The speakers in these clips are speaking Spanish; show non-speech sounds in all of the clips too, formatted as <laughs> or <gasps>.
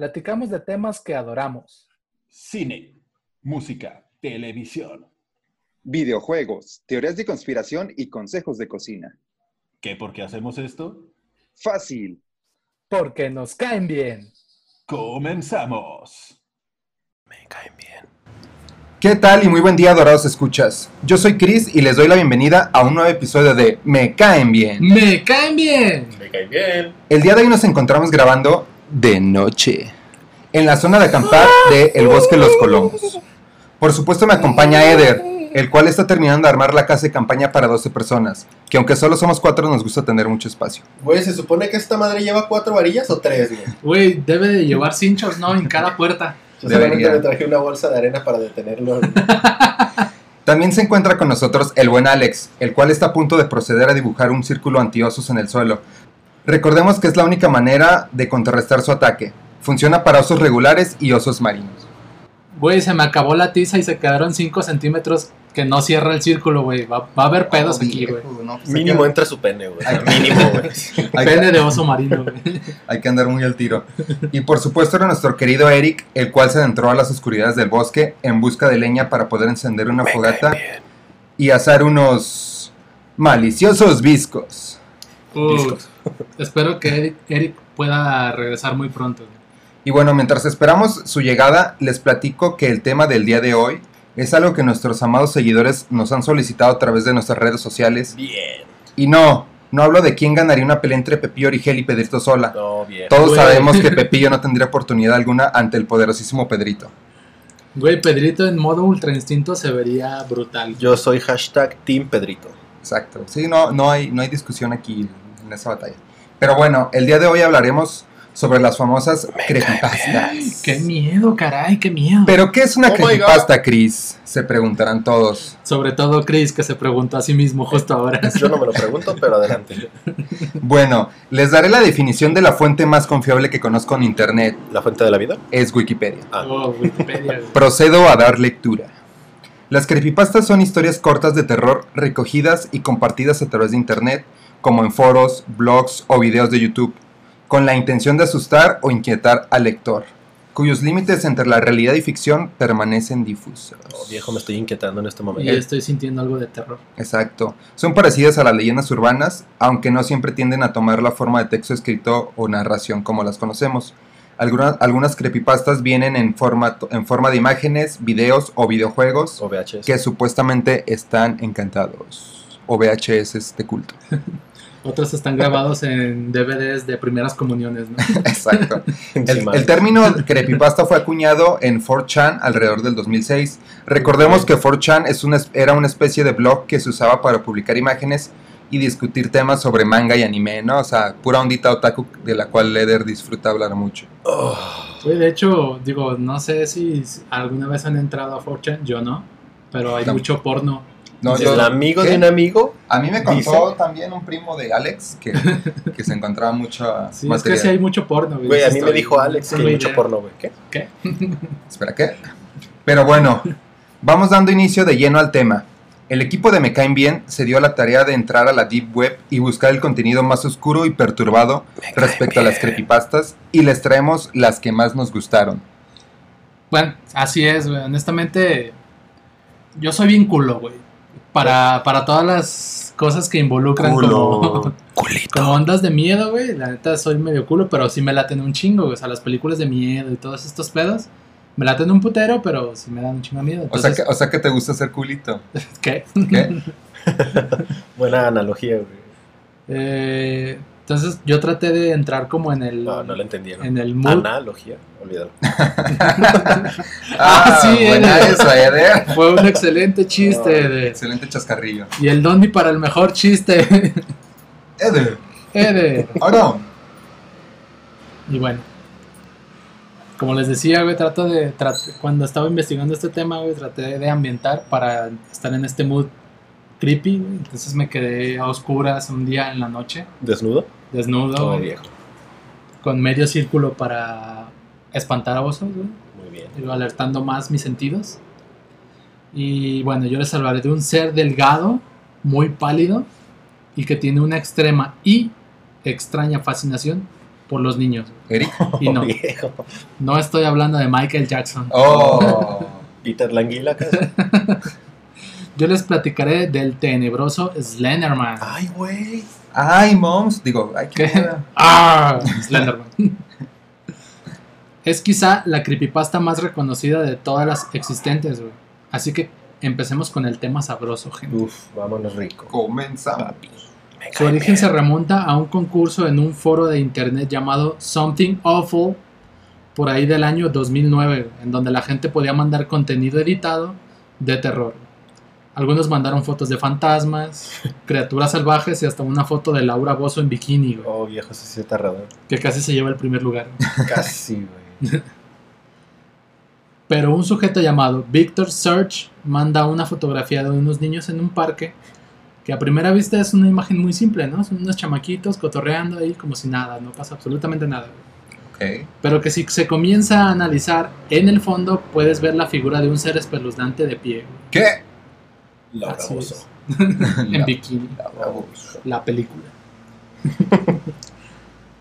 platicamos de temas que adoramos. cine, música, televisión. Videojuegos, teorías de conspiración y consejos de cocina. ¿Qué por qué hacemos esto? Fácil. Porque nos caen bien. Comenzamos. ¿Qué tal y muy buen día, adorados escuchas? Yo soy Chris y les doy la bienvenida a un nuevo episodio de Me Caen Bien. ¡Me caen bien! Me cae bien. El día de hoy nos encontramos grabando de noche, en la zona de acampar de El Bosque Los Colomos. Por supuesto me acompaña Eder, el cual está terminando de armar la casa de campaña para 12 personas, que aunque solo somos cuatro nos gusta tener mucho espacio. Güey, ¿se supone que esta madre lleva cuatro varillas o tres, güey? Güey, debe de llevar cinchos, ¿no? En cada puerta. Yo solamente Debería. me traje una bolsa de arena para detenerlo. <laughs> También se encuentra con nosotros el buen Alex, el cual está a punto de proceder a dibujar un círculo antiosos en el suelo. Recordemos que es la única manera de contrarrestar su ataque. Funciona para osos regulares y osos marinos. Güey, se me acabó la tiza y se quedaron 5 centímetros que no cierra el círculo, güey. Va, va a haber pedos aquí, güey. No, pues Mínimo entra su pene, güey. <laughs> Mínimo, güey. Pene de oso marino, güey. <laughs> hay que andar muy al tiro. Y por supuesto era nuestro querido Eric, el cual se adentró a las oscuridades del bosque en busca de leña para poder encender una fogata y asar unos maliciosos viscos. Uh, Discos. Espero que Eric, Eric pueda regresar muy pronto. Y bueno, mientras esperamos su llegada, les platico que el tema del día de hoy es algo que nuestros amados seguidores nos han solicitado a través de nuestras redes sociales. Bien. Y no, no hablo de quién ganaría una pelea entre Pepillo Origel y Pedrito Sola. No, bien. Todos Güey. sabemos que <laughs> Pepillo no tendría oportunidad alguna ante el poderosísimo Pedrito. Güey, Pedrito en modo ultra instinto se vería brutal. Yo soy hashtag Team Pedrito. Exacto. Sí, no, no, hay, no hay discusión aquí en esa batalla. Pero bueno, el día de hoy hablaremos sobre las famosas creepypastas. ¡Qué miedo, caray! ¡Qué miedo! ¿Pero qué es una Oh creepypasta, Chris? Se preguntarán todos. Sobre todo Chris, que se preguntó a sí mismo justo ahora. <laughs> Yo no me lo pregunto, pero adelante. Bueno, les daré la definición de la fuente más confiable que conozco en internet. ¿La fuente de la vida? Es Wikipedia. Ah. Oh, Wikipedia. <laughs> Procedo a dar lectura. Las creepypastas son historias cortas de terror recogidas y compartidas a través de internet, como en foros, blogs o videos de YouTube, con la intención de asustar o inquietar al lector, cuyos límites entre la realidad y ficción permanecen difusos. Oh, viejo, me estoy inquietando en este Y momento. estoy sintiendo algo de terror. Exacto. Son parecidas a las leyendas urbanas, aunque no siempre tienden a tomar la forma de texto escrito o narración como las conocemos. Algunas, algunas creepypastas vienen en, formato, en forma de imágenes, videos o videojuegos O VHS. que supuestamente están encantados. O VHS de culto. <laughs> Otros están grabados en DVDs de primeras comuniones, ¿no? <laughs> Exacto. El, el término creepypasta fue acuñado en 4chan alrededor del 2006. Recordemos que 4chan es una, era una especie de blog que se usaba para publicar imágenes y discutir temas sobre manga y anime, ¿no? O sea, pura ondita otaku de la cual Leder disfruta hablar mucho. Oh, Güey, de hecho, digo, no sé si alguna vez han entrado a 4chan, yo no, pero hay No. mucho porno. No, ¿El yo- amigo ¿qué? de un amigo? A mí me contó Dice- también un primo de Alex que, <laughs> que se encontraba mucho Sí, es que material. sí hay mucho porno, güey. Güey, a mí me dijo Alex que hay mucho porno, güey. ¿Qué? ¿Qué? <laughs> Espera, ¿qué? Pero bueno, vamos dando inicio de lleno al tema. El equipo de Me Caen Bien se dio a la tarea de entrar a la Deep Web y buscar el contenido más oscuro y perturbado respecto a las creepypastas y les traemos las que más nos gustaron. Bueno, así es, güey. Honestamente, yo soy bien culo, güey. Para, para todas las cosas que involucran como, <laughs> como ondas de miedo, güey. La neta soy medio culo, pero sí me laten un chingo, güey. O sea, las películas de miedo y todos estos pedos. Me laten un putero, pero sí me dan un chingo de miedo. O sea, que, o sea que te gusta hacer culito. <laughs> ¿qué? ¿Qué? <laughs> Buena analogía, güey. Eh, entonces yo traté de entrar como en el, No, no la entendieron. en el mood. Analogía, olvídalo. <laughs> Ah, sí, buena Eder. eso, Eder. Fue un excelente chiste de... Excelente chascarrillo. Y el Dondi para el mejor chiste. Eder, Eder. ahora, Y bueno. Como les decía, güey, trato de. trat- cuando estaba investigando este tema, güey, traté de ambientar para estar en este mood creepy, güey. Entonces me quedé a oscuras un día en la noche, ¿Desnudo? Desnudo, Todo güey, viejo. con medio círculo para espantar a osos, güey. Muy bien. alertando más mis sentidos. Y bueno, yo les hablaré de un ser delgado, muy pálido y que tiene una extrema y extraña fascinación por los niños. Eric. Y no, <laughs> viejo. no estoy hablando de Michael Jackson. Oh. Peter Languila. <laughs> Yo les platicaré del tenebroso Slenderman. Ay, güey. Ay, moms. Digo, ay, qué ¿Qué? ¡Ah! <laughs> Slenderman. Es quizá la creepypasta más reconocida de todas las existentes, güey. Así que empecemos con el tema sabroso, gente. Uf, vámonos rico. Comenzamos. Su origen se remonta a un concurso en un foro de internet llamado Something Awful por ahí del año 2009, en donde la gente podía mandar contenido editado de terror. Algunos mandaron fotos de fantasmas, <laughs> criaturas salvajes y hasta una foto de Laura Bozo en bikini, güey, Oh, viejo, ese sí raro. que casi se lleva el primer lugar. <laughs> Casi, güey. <laughs> Pero un sujeto llamado Victor Search manda una fotografía de unos niños en un parque que a primera vista es una imagen muy simple, ¿no? Son unos chamaquitos cotorreando ahí como si nada, no pasa absolutamente nada. güey. Ok. Pero que si se comienza a analizar en el fondo puedes ver la figura de un ser espeluznante de pie, ¿Qué? Así es. <laughs> en La- bikini, Bravo. la película. <laughs>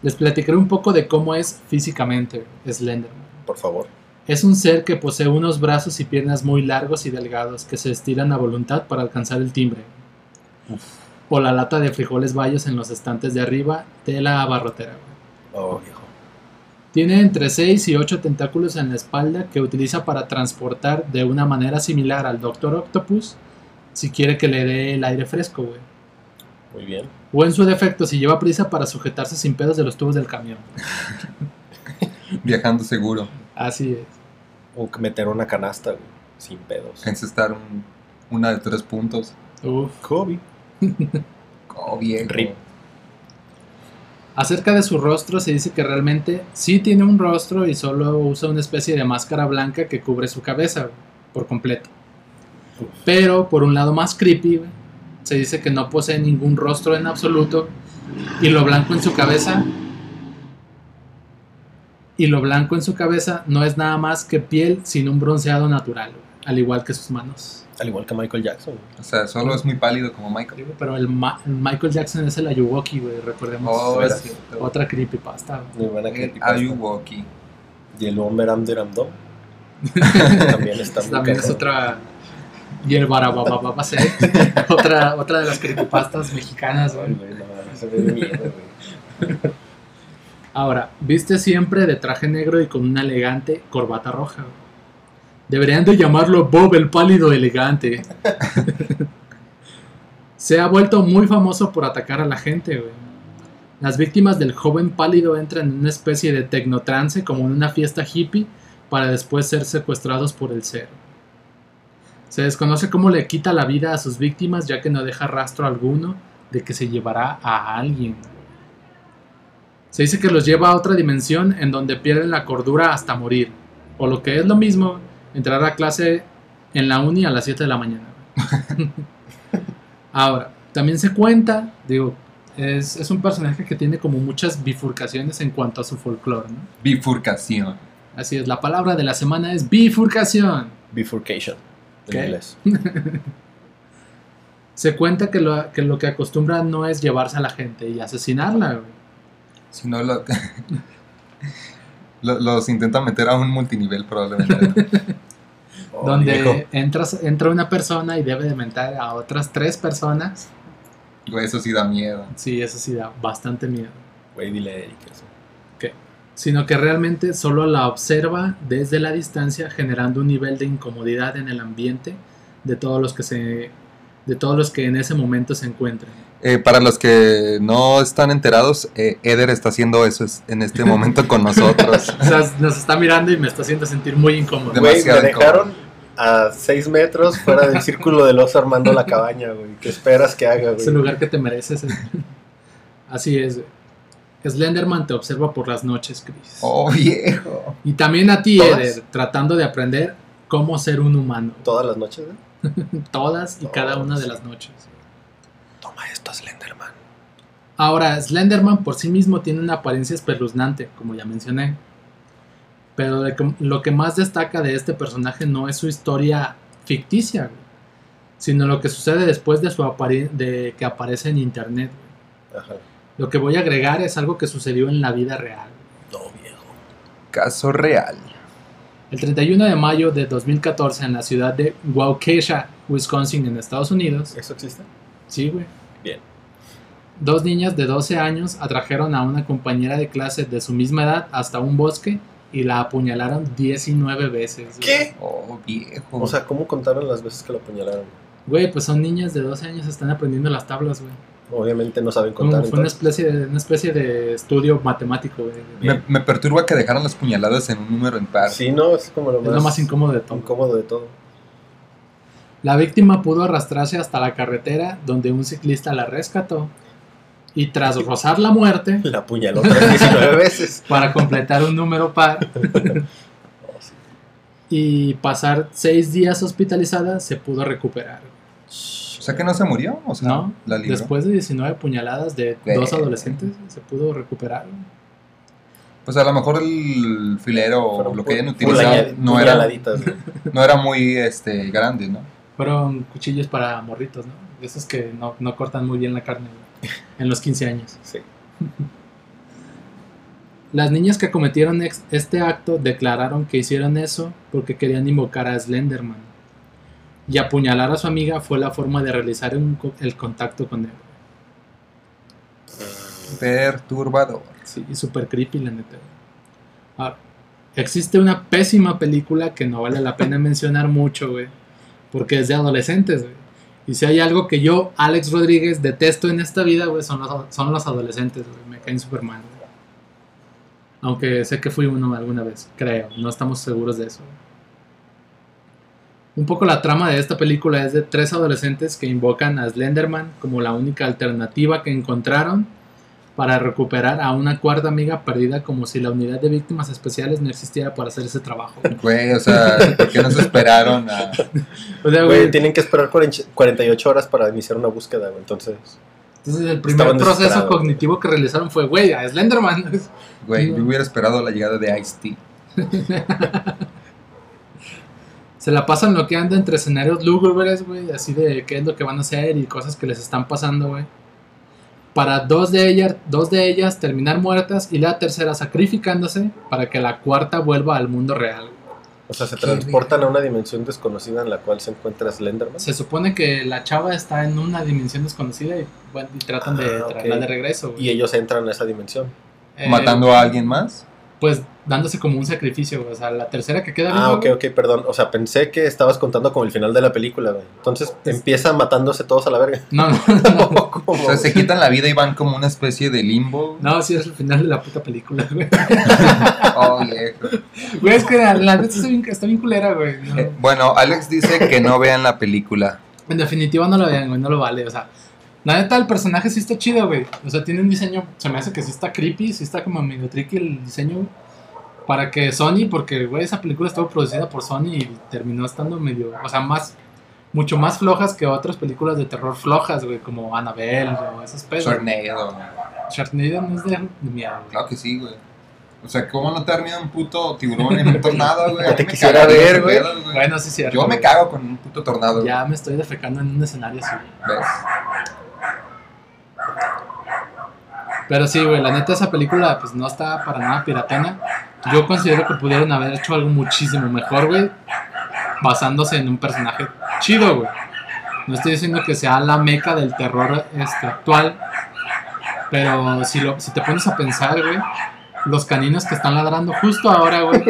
Les platicaré un poco de cómo es físicamente Slenderman. Por favor. Es un ser que posee unos brazos y piernas muy largos y delgados que se estiran a voluntad para alcanzar el timbre. O la lata de frijoles bayos en los estantes de arriba de la abarrotera. Oh, viejo. Tiene entre 6 y 8 tentáculos en la espalda que utiliza para transportar de una manera similar al Doctor Octopus si quiere que le dé el aire fresco, güey. Muy bien. O en su defecto si lleva prisa para sujetarse sin pedos de los tubos del camión. <laughs> Viajando seguro. Así es. O meter una canasta, güey. Sin pedos. Encestar un, una de tres puntos. Uf. Kobe. <laughs> Oh, viejo. Rip. Acerca de su rostro se dice que realmente sí tiene un rostro y solo usa una especie de máscara blanca que cubre su cabeza por completo. Pero por un lado más creepy, güey, se dice que no posee ningún rostro en absoluto y lo blanco en su cabeza y lo blanco en su cabeza no es nada más que piel sin un bronceado natural, güey, al igual que sus manos. Al igual que Michael Jackson. güey. O sea, solo es muy pálido como Michael. Pero el, Ma- el Michael Jackson es el Ayuwoki, güey, recordemos. Oh, Es cierto. otra creepypasta. güey. Muy buena Eh, creepypasta. Ayuwoki. Y el Bomber Amderamdom. <laughs> También está muy También es otra. Y el Barabababa <laughs> otra, otra de las creepypastas mexicanas, güey. se. Ahora, viste siempre de traje negro y con una elegante corbata roja. Deberían de llamarlo Bob el pálido elegante. <laughs> Se ha vuelto muy famoso por atacar a la gente, güey. Las víctimas del joven pálido entran en una especie de tecnotrance como en una fiesta hippie para después ser secuestrados por el ser. Se desconoce cómo le quita la vida a sus víctimas ya que no deja rastro alguno de que se llevará a alguien. Se dice que los lleva a otra dimensión en donde pierden la cordura hasta morir. O lo que es lo mismo, entrar a clase en la uni a las 7 de la mañana. <laughs> Ahora, también se cuenta, digo, es, es un personaje que tiene como muchas bifurcaciones en cuanto a su folclore, ¿no? Bifurcación. Así es, la palabra de la semana es bifurcación. Bifurcation. En ¿Qué? inglés. <laughs> Se cuenta que lo, que lo que acostumbra no es llevarse a la gente y asesinarla, güey. Si no, lo, <laughs> lo- los intenta meter a un multinivel probablemente. Oh, <laughs> donde viejo. entras, entra una persona y debe de mentar a otras tres personas. Güey, eso sí da miedo. Sí, eso sí da bastante miedo. Güey, dile a Eric eso. Sino que realmente solo la observa desde la distancia, generando un nivel de incomodidad en el ambiente de todos los que se, de todos los que en ese momento se encuentran. Eh, para los que no están enterados, eh, Eder está haciendo eso es- en este <laughs> momento con nosotros. O sea, nos está mirando y me está haciendo sentir muy incómodo. Güey, me dejaron a 6 metros fuera del círculo del oso armando la cabaña, güey. ¿Qué esperas que haga, Es el güey? lugar que te mereces. eh. Así es. güey. Slenderman te observa por las noches, Chris. Oh, <laughs> viejo. Y también a ti, ¿Todas? Eder, tratando de aprender cómo ser un humano. Todas las noches, ¿eh? <laughs> Todas y cada una de las noches. Toma esto, Slenderman. Ahora, Slenderman por sí mismo tiene una apariencia espeluznante, como ya mencioné. Pero lo que más destaca de este personaje no es su historia ficticia, sino lo que sucede después de, su apari- de que aparece en internet. Ajá. Lo que voy a agregar es algo que sucedió en la vida real. No, viejo. Caso real. El 31 de mayo de 2014 en la ciudad de Waukesha, Wisconsin, en Estados Unidos. ¿Eso existe? Sí, güey. Bien. Dos niñas de 12 años atrajeron a una compañera de clase de su misma edad hasta un bosque y la apuñalaron 19 veces. güey. ¿Qué? Oh, viejo. O sea, ¿cómo contaron las veces que lo apuñalaron? Güey, pues son niñas de 12 años, están aprendiendo las tablas, güey. Obviamente no saben contar. fue una especie, de, una especie de estudio matemático, güey. me, me perturba que dejaran las puñaladas en un número impar. Sí, no, es como lo Es más, lo más incómodo de todo. incómodo de todo. La víctima pudo arrastrarse hasta la carretera donde un ciclista la rescató y tras rozar la muerte <laughs> La apuñaló otras 19 veces. <laughs> para completar un número par <laughs> Oh, y pasar seis días hospitalizada se pudo recuperar. O sea que no se murió. O sea, ¿No? la libró. Después de 19 puñaladas de dos adolescentes se pudo recuperar. Pues a lo mejor el filero o lo que hayan utilizado <laughs> no era, no muy este, grande, ¿no? Fueron cuchillos para morritos, ¿no? De esos que no, no cortan muy bien la carne en los 15 años. Sí. <laughs> Las niñas que cometieron este acto declararon que hicieron eso porque querían invocar a Slenderman. Y apuñalar a su amiga fue la forma de realizar un el contacto con él. Perturbador. Sí, y super creepy, la neta. Ahora, existe una pésima película que no vale la pena <laughs> mencionar mucho, güey. Porque es de adolescentes, güey. Y si hay algo que yo, Alex Rodríguez, detesto en esta vida, güey, son los, son los adolescentes, güey. Me caen súper mal, güey. Aunque sé que fui uno alguna vez, creo. No estamos seguros de eso. güey. Un poco la trama de esta película es de tres adolescentes que invocan a Slenderman como la única alternativa que encontraron para recuperar a una cuarta amiga perdida como si la unidad de víctimas especiales no existiera para hacer ese trabajo. Güey, o sea, ¿por qué no se esperaron a...? <laughs> O sea, Güey, güey, tienen que esperar 40 48 horas para iniciar una búsqueda, güey. Entonces, entonces el primer proceso cognitivo que realizaron fue, güey, a Slenderman. Güey, yo hubiera esperado la llegada de Ice-T. <laughs> Se la pasan bloqueando entre escenarios lúgubres, güey, así de qué es lo que van a hacer y cosas que les están pasando, güey. Para dos de ellas, dos de ellas terminar muertas y la tercera sacrificándose para que la cuarta vuelva al mundo real. o sea, se transportan a una dimensión desconocida en la cual se encuentra Slenderman. Se supone que la chava está en una dimensión desconocida y, bueno, y tratan de Ah, ok. traerla de regreso. güey. Y ellos entran a esa dimensión. Eh, ¿Matando a alguien más? Pues dándose como un sacrificio, güey. O sea, la tercera que queda Ah, viva, ok, ok, perdón. O sea, pensé que estabas contando como el final de la película, güey. Entonces empiezan matándose todos a la verga. No, <laughs> no, no. ¿Cómo? O sea, se quitan la vida y van como una especie de limbo. No, sí es el final de la puta película, güey. <laughs> Oh, viejo. Güey, es que la, la neta está bien, está bien culera, güey. No. Eh, Bueno, Alex dice que no vean la película. En definitiva no lo vean, güey, no lo vale. O sea, la neta el personaje sí está chido, güey. O sea, tiene un diseño, se me hace que sí está creepy, sí está como medio tricky el diseño. Para que Sony, porque, güey, esa película estuvo producida por Sony y terminó estando medio, o sea, más, mucho más flojas que otras películas de terror flojas, güey, como Annabelle o esas pedas. Sharknado. Sharknado no es de, miedo. Claro que sí, güey. O sea, ¿cómo no termina un puto tiburón en un <laughs> tornado, güey? Te quisiera ver, güey. Bueno, sí cierto. Yo me cago con un puto tornado. Ya me estoy defecando en un escenario así. ¿Ves? Pero sí, güey, la neta esa película pues no está para nada piratona. Yo considero que pudieron haber hecho algo muchísimo mejor, güey, basándose en un personaje chido, güey. No estoy diciendo que sea la meca del terror este, actual, pero si, lo, si te pones a pensar, güey, los caninos que están ladrando justo ahora, güey,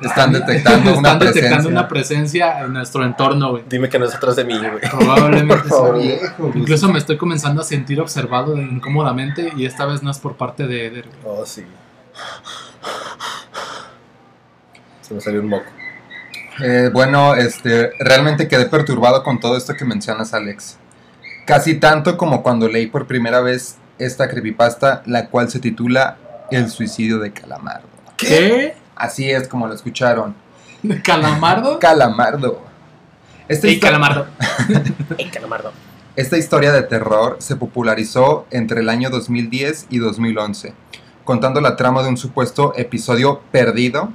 Están detectando una están detectando presencia. una presencia en nuestro entorno, güey. Dime que no es atrás de mí, güey. Probablemente sí. Incluso me estoy comenzando a sentir observado incómodamente y esta vez no es por parte de Eder. güey. Oh, sí. Se me salió un moco. Eh, bueno, este, realmente quedé perturbado con todo esto que mencionas, Alex. Casi tanto como cuando leí por primera vez esta creepypasta, la cual se titula El suicidio de Calamardo. ¿Qué? Así es como lo escucharon. ¿Calamardo? Calamardo. Esta, calamardo. <laughs> ¡Ey, calamardo! esta historia de terror se popularizó entre el año 2010 y 2011, contando la trama de un supuesto episodio perdido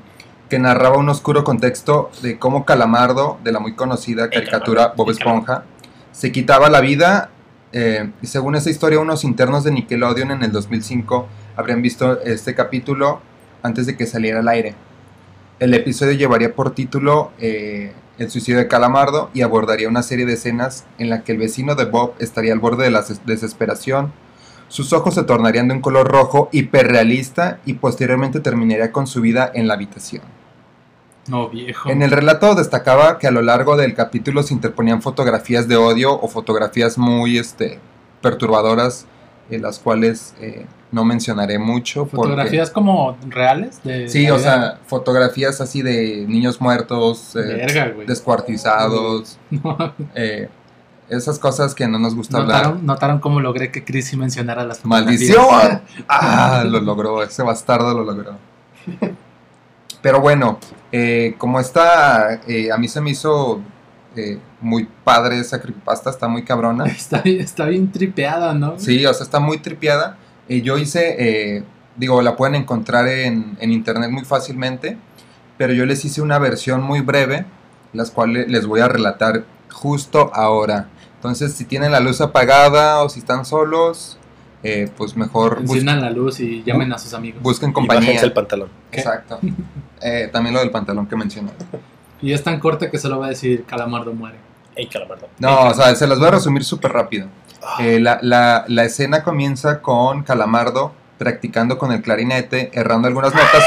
que narraba un oscuro contexto de cómo Calamardo, de la muy conocida caricatura Bob. Esponja, se quitaba la vida eh, y según esa historia unos internos de Nickelodeon en el 2005 habrían visto este capítulo antes de que saliera al aire. El episodio llevaría por título eh, El suicidio de Calamardo y abordaría una serie de escenas en la que el vecino de Bob estaría al borde de la des- desesperación, sus ojos se tornarían de un color rojo hiperrealista y posteriormente terminaría con su vida en la habitación. No, viejo. En el relato destacaba que a lo largo del capítulo se interponían fotografías de odio o fotografías muy este, perturbadoras, en las cuales eh, no mencionaré mucho. porque- ¿Fotografías como reales? De Sí, o sea, fotografías así de niños muertos, eh, Verga, descuartizados, <laughs> eh, esas cosas que no nos gusta hablar. ¿Notaron, cómo logré que Chris sí mencionara las fotografías? ¡Maldición! <laughs> Ah, lo logró, ese bastardo lo logró. <laughs> Pero bueno, eh, como está, eh, a mí se me hizo eh, muy padre esa creepypasta, está muy cabrona. <laughs> Está, bien- está bien tripeada, ¿no? Sí, o sea, está muy tripiada. Eh, yo hice, eh, digo, la pueden encontrar en, en internet muy fácilmente, pero yo les hice una versión muy breve, las cuales les voy a relatar justo ahora. Entonces, si tienen la luz apagada o si están solos, eh, pues mejor Enciendan la luz y llamen a sus amigos. busquen Y compañía. bájense el pantalón. ¿Qué? Exacto. Eh, también lo del pantalón que mencioné. Y es tan corta que solo va a decir Calamardo muere. ¡Ey, calamardo! No, o sea, se las voy a resumir súper rápido. Ah, Eh, la, la- la escena comienza con Calamardo practicando con el clarinete, errando algunas notas.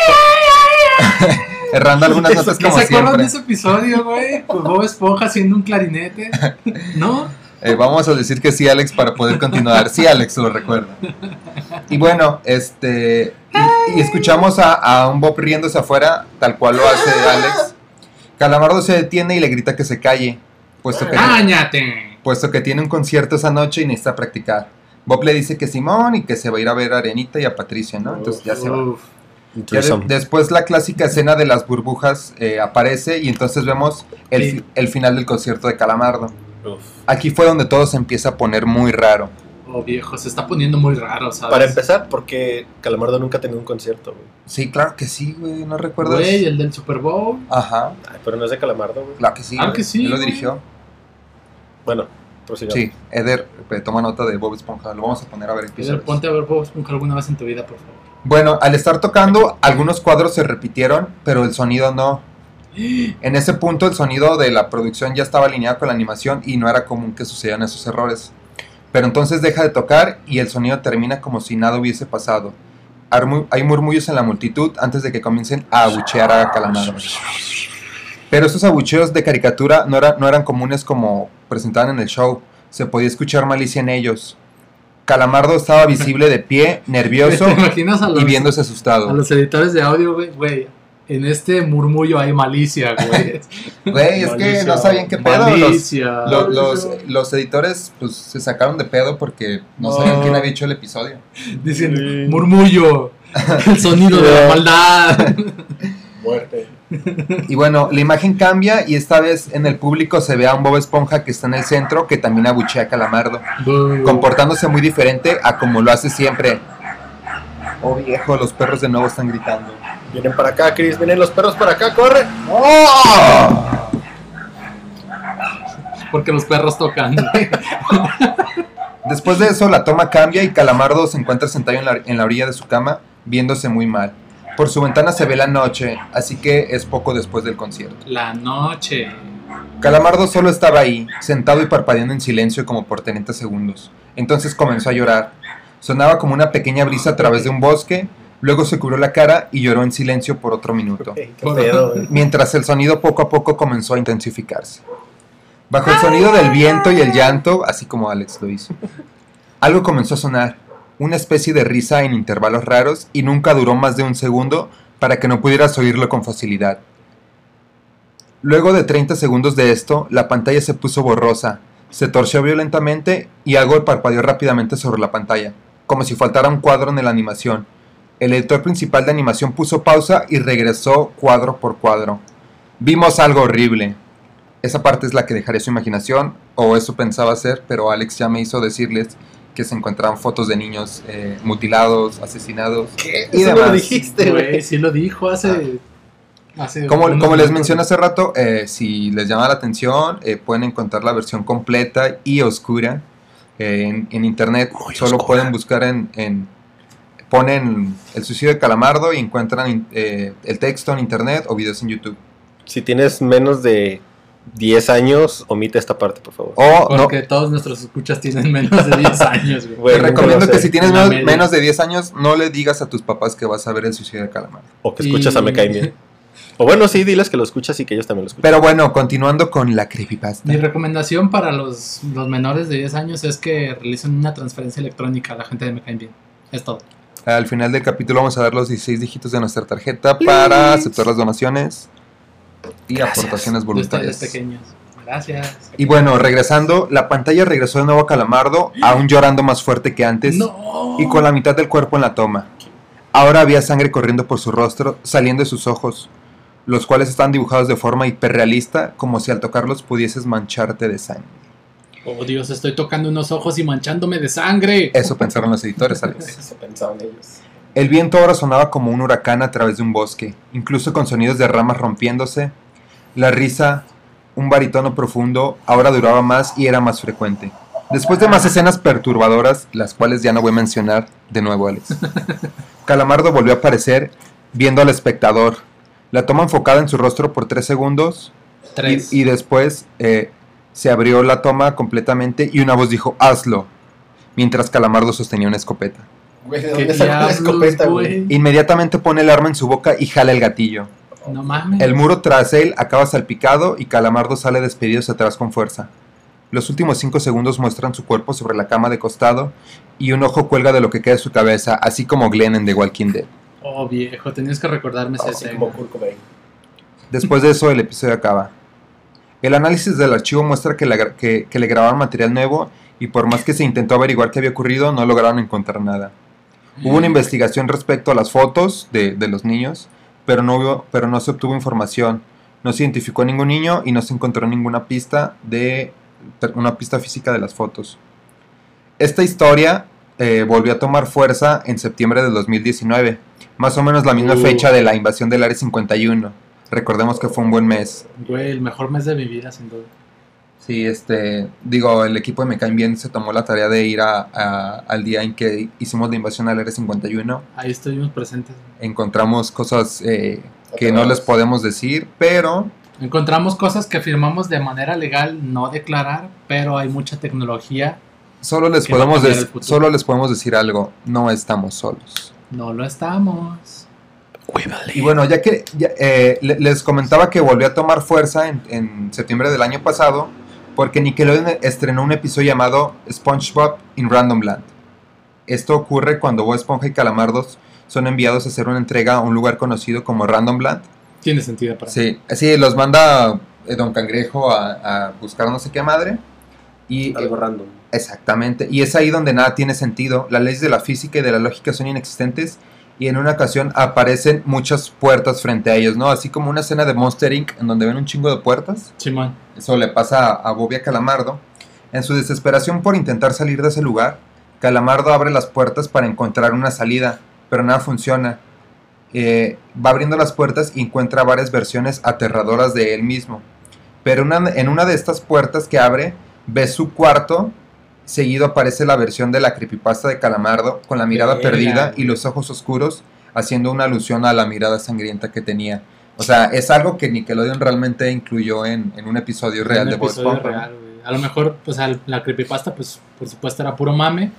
<laughs> errando algunas notas ¿No como se acuerdan siempre. de ese episodio, güey? Con Bob Esponja haciendo un clarinete. <laughs> ¿No? Eh, vamos a decir que sí, Alex, para poder continuar. Sí, Alex, lo recuerda. Y bueno, este. Y, y escuchamos a, a un Bob riéndose afuera, tal cual lo hace Alex. Calamardo se detiene y le grita que se calle, puesto que, ¡Cáñate! puesto que tiene un concierto esa noche y necesita practicar. Bob le dice que Simón y que se va a ir a ver a Arenita y a Patricia, ¿no? Entonces ya se va. Ya de- después la clásica escena de las burbujas eh, aparece y entonces vemos el, Sí. el final del concierto de Calamardo. Uf. Aquí fue donde todo se empieza a poner muy raro. Oh, viejo, se está poniendo muy raro, ¿sabes? Para empezar, porque Calamardo nunca ha tenido un concierto, güey. Sí, claro que sí, güey, ¿no recuerdas? Güey, el del Super Bowl. Ajá, Ay, pero no es de Calamardo, güey. claro que sí. Claro güey. que sí, Él lo dirigió. Bueno, prosigamos. Sí, Eder, eh, toma nota de Bob Esponja, lo vamos a poner a ver Eder, episodios. ponte a ver Bob Esponja alguna vez en tu vida, por favor. Bueno, al estar tocando, algunos cuadros se repitieron, pero el sonido no. <gasps> En ese punto el sonido de la producción ya estaba alineado con la animación y no era común que sucedieran esos errores. Pero entonces deja de tocar y el sonido termina como si nada hubiese pasado. Hay murmullos en la multitud antes de que comiencen a abuchear a Calamardo. Pero esos abucheos de caricatura no, era- no eran comunes como presentaban en el show. Se podía escuchar malicia en ellos. Calamardo estaba visible de pie, <laughs> nervioso ¿Te imaginas a los, y viéndose a asustado. los editores de audio, güey? En este murmullo hay malicia, güey. <laughs> Güey, es que Malicia. no sabían qué pedo. Los, Malicia. lo- los, los editores pues, se sacaron de pedo porque no sabían quién había hecho el episodio. Dicen, Sí. murmullo. <laughs> El sonido de la maldad. <laughs> Muerte. Y bueno, la imagen cambia y esta vez en el público se ve a un Bob Esponja que está en el centro que también abuchea a Calamardo, Boo. comportándose muy diferente a como lo hace siempre. Oh viejo, los perros de nuevo están gritando. Vienen para acá, Chris. Vienen los perros para acá, corre. ¡Oh! Porque los perros tocan. <laughs> Después de eso, la toma cambia y Calamardo se encuentra sentado en la, en la orilla de su cama, viéndose muy mal. Por su ventana se ve la noche, así que es poco después del concierto. La noche. Calamardo solo estaba ahí, sentado y parpadeando en silencio como por 30 segundos. Entonces comenzó a llorar. Sonaba como una pequeña brisa a través de un bosque, luego se cubrió la cara y lloró en silencio por otro minuto, pedo, mientras el sonido poco a poco comenzó a intensificarse. Bajo el sonido del viento y el llanto, así como Alex lo hizo, algo comenzó a sonar, una especie de risa en intervalos raros y nunca duró más de un segundo para que no pudieras oírlo con facilidad. Luego de 30 segundos de esto, la pantalla se puso borrosa, se torció violentamente y algo parpadeó rápidamente sobre la pantalla. como si faltara un cuadro en la animación. El editor principal de animación puso pausa y regresó cuadro por cuadro. Vimos algo horrible. Esa parte es la que dejaré su imaginación, o eso pensaba hacer, pero Alex ya me hizo decirles que se encontraban fotos de niños eh, mutilados, asesinados ¿Qué? y Eso no lo demás. dijiste, Güey, sí lo dijo hace. hace Como, les mencioné hace rato, eh, si les llama la atención, eh, pueden encontrar la versión completa y oscura eh, en, en internet. Muy Solo oscura. pueden buscar en, en- Ponen el suicidio de Calamardo y encuentran eh, el texto en internet o videos en YouTube. Si tienes menos de 10 años, omite esta parte, por favor. O no, Porque todos nuestros escuchas tienen menos de 10 años, güey. <laughs> Te recomiendo que si tienes menos, de 10 años, no le digas a tus papás que vas a ver el suicidio de Calamardo. O que escuchas a Y- Me Bien. <laughs> O bueno, sí, diles que lo escuchas y que ellos también lo escuchan. Pero bueno, continuando con la creepypasta. Mi recomendación para los, los menores de 10 años es que realicen una transferencia electrónica a la gente de Me Caen Bien. Es todo. Al final del capítulo vamos a dar los 16 dígitos de nuestra tarjeta para aceptar las donaciones y Gracias. aportaciones voluntarias. pequeños. Gracias. Y bueno, regresando, la pantalla regresó de nuevo a Calamardo, aún llorando más fuerte que antes No. y con la mitad del cuerpo en la toma. Ahora había sangre corriendo por su rostro, saliendo de sus ojos, los cuales están dibujados de forma hiperrealista, como si al tocarlos pudieses mancharte de sangre. Oh Dios, estoy tocando unos ojos y manchándome de sangre. Eso pensaron los editores, Alex. <laughs> Eso pensaban ellos. El viento ahora sonaba como un huracán a través de un bosque, incluso con sonidos de ramas rompiéndose. La risa, un baritono profundo, ahora duraba más y era más frecuente. Después de más escenas perturbadoras, las cuales ya no voy a mencionar de nuevo, Alex. <laughs> Calamardo volvió a aparecer, viendo al espectador. La toma enfocada en su rostro por tres segundos Tres. y, y después eh, se abrió la toma completamente y una voz dijo, hazlo, mientras Calamardo sostenía una escopeta. Güey, ¿de ¿Qué dónde sacó la diablos, escopeta, güey? güey? Inmediatamente pone el arma en su boca y jala el gatillo. No mames. El muro tras él acaba salpicado y Calamardo sale despedido hacia atrás con fuerza. Los últimos cinco segundos muestran su cuerpo sobre la cama de costado y un ojo cuelga de lo que queda de su cabeza, así como Glenn en The Walking Dead. Oh, viejo, tenías que recordarme Kurt Cobain. Después de eso, el episodio acaba. El análisis del archivo muestra que, la gra- que- que le grabaron material nuevo y por más que se intentó averiguar qué había ocurrido, no lograron encontrar nada. Hubo una investigación respecto a las fotos de, de los niños, pero no, hubo- pero no se obtuvo información. No se identificó a ningún niño y no se encontró ninguna pista de una pista física de las fotos. Esta historia eh, volvió a tomar fuerza en septiembre de 2019, más o menos la misma Uh. fecha de la invasión del Área 51. Recordemos que fue un buen mes. Güey, el mejor mes de mi vida, sin duda. Sí, este, digo, el equipo de Me Caen Bien se tomó la tarea de ir a- a- al día en que hicimos la invasión al Área 51. Ahí estuvimos presentes. Encontramos cosas eh, que no les podemos decir, pero Encontramos cosas que firmamos de manera legal no declarar, pero hay mucha tecnología. solo les podemos solo les podemos decir algo, no estamos solos. No lo estamos. Y bueno, ya que ya, eh, le- les comentaba que volvió a tomar fuerza en, en septiembre del año pasado, porque Nickelodeon estrenó un episodio llamado SpongeBob in Random Land. Esto ocurre cuando Bob Esponja y Calamardos son enviados a hacer una entrega a un lugar conocido como Random Land. Tiene sentido para mí. Sí, sí los manda eh, Don Cangrejo a, a buscar no sé qué madre. Y, Algo random. Exactamente, y es ahí donde nada tiene sentido. Las leyes de la física y de la lógica son inexistentes y en una ocasión aparecen muchas puertas frente a ellos, ¿no? Así como una escena de Monster Inc. en donde ven un chingo de puertas. Simón. Eso le pasa a, a Bobby a Calamardo. En su desesperación por intentar salir de ese lugar, Calamardo abre las puertas para encontrar una salida, pero nada funciona. Eh, va abriendo las puertas y encuentra varias versiones aterradoras de él mismo. Pero una- en una de estas puertas que abre, ve su cuarto. Seguido aparece la versión de la creepypasta de Calamardo con la mirada Verga. perdida y los ojos oscuros, haciendo una alusión a la mirada sangrienta que tenía. O sea, es algo que Nickelodeon realmente incluyó en, en un episodio real Un de Bob Esponja. ¿no? A lo mejor, pues al- la creepypasta, pues por supuesto era puro mame,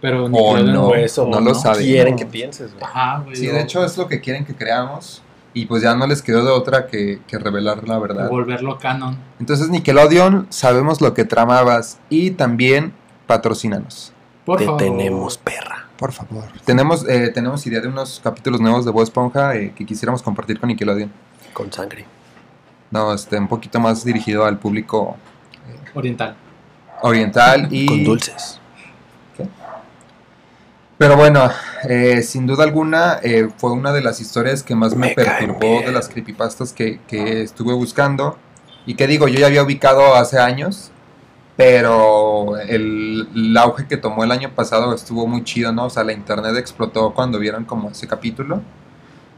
pero O Nickelodeon- no, O eso, no o lo sabe. Quieren que pienses, güey. Ajá, güey. Sí, o- de hecho es lo que quieren que creamos y pues ya no les quedó de otra que, que revelar la o verdad. volverlo canon. Entonces Nickelodeon, sabemos lo que tramabas y también patrocínanos, Por Te favor. tenemos, perra. por favor. Tenemos, eh, tenemos idea de unos capítulos nuevos de Bob Esponja eh, que quisiéramos compartir con Nickelodeon. Con sangre. No, este, un poquito más dirigido al público Oriental. oriental y... Con dulces. Pero bueno, eh, sin duda alguna eh, fue una de las historias que más me, Me caen perturbó bien. de las creepypastas que, que estuve buscando. Y que digo, yo ya había ubicado hace años, pero el, el auge que tomó el año pasado estuvo muy chido, ¿no? O sea, la internet explotó cuando vieron como ese capítulo.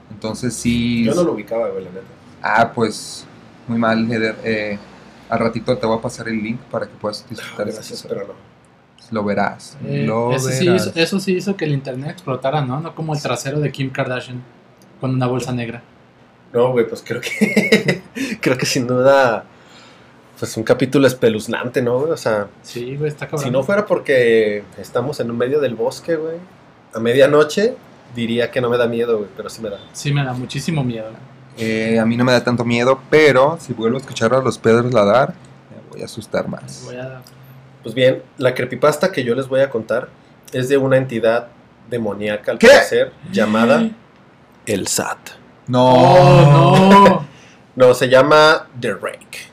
Entonces sí... Yo no lo ubicaba, güey, la neta. Ah, pues muy mal, Eder. Eh, al ratito te voy a pasar el link para que puedas disfrutar Gracias, pero no. Lo verás. Eh, lo eso, sí hizo, eso sí hizo que el internet explotara, ¿no? No como el trasero de Kim Kardashian con una bolsa negra. No, güey, pues creo que. <laughs> creo que sin duda. Pues un capítulo espeluznante, ¿no, güey? O sea, Sí, güey, está cabrón. si no fuera porque estamos en un medio del bosque, güey, a medianoche, diría que no me da miedo, güey, pero sí me da. Sí, me da muchísimo miedo. Eh, a mí no me da tanto miedo, pero si vuelvo a escuchar a los Pedros ladar, me voy a asustar más. Voy a... Pues bien, la creepypasta que yo les voy a contar es de una entidad demoníaca, al ¿Qué? parecer, llamada el SAT. No. ¡Oh, no! No, se llama The Rake.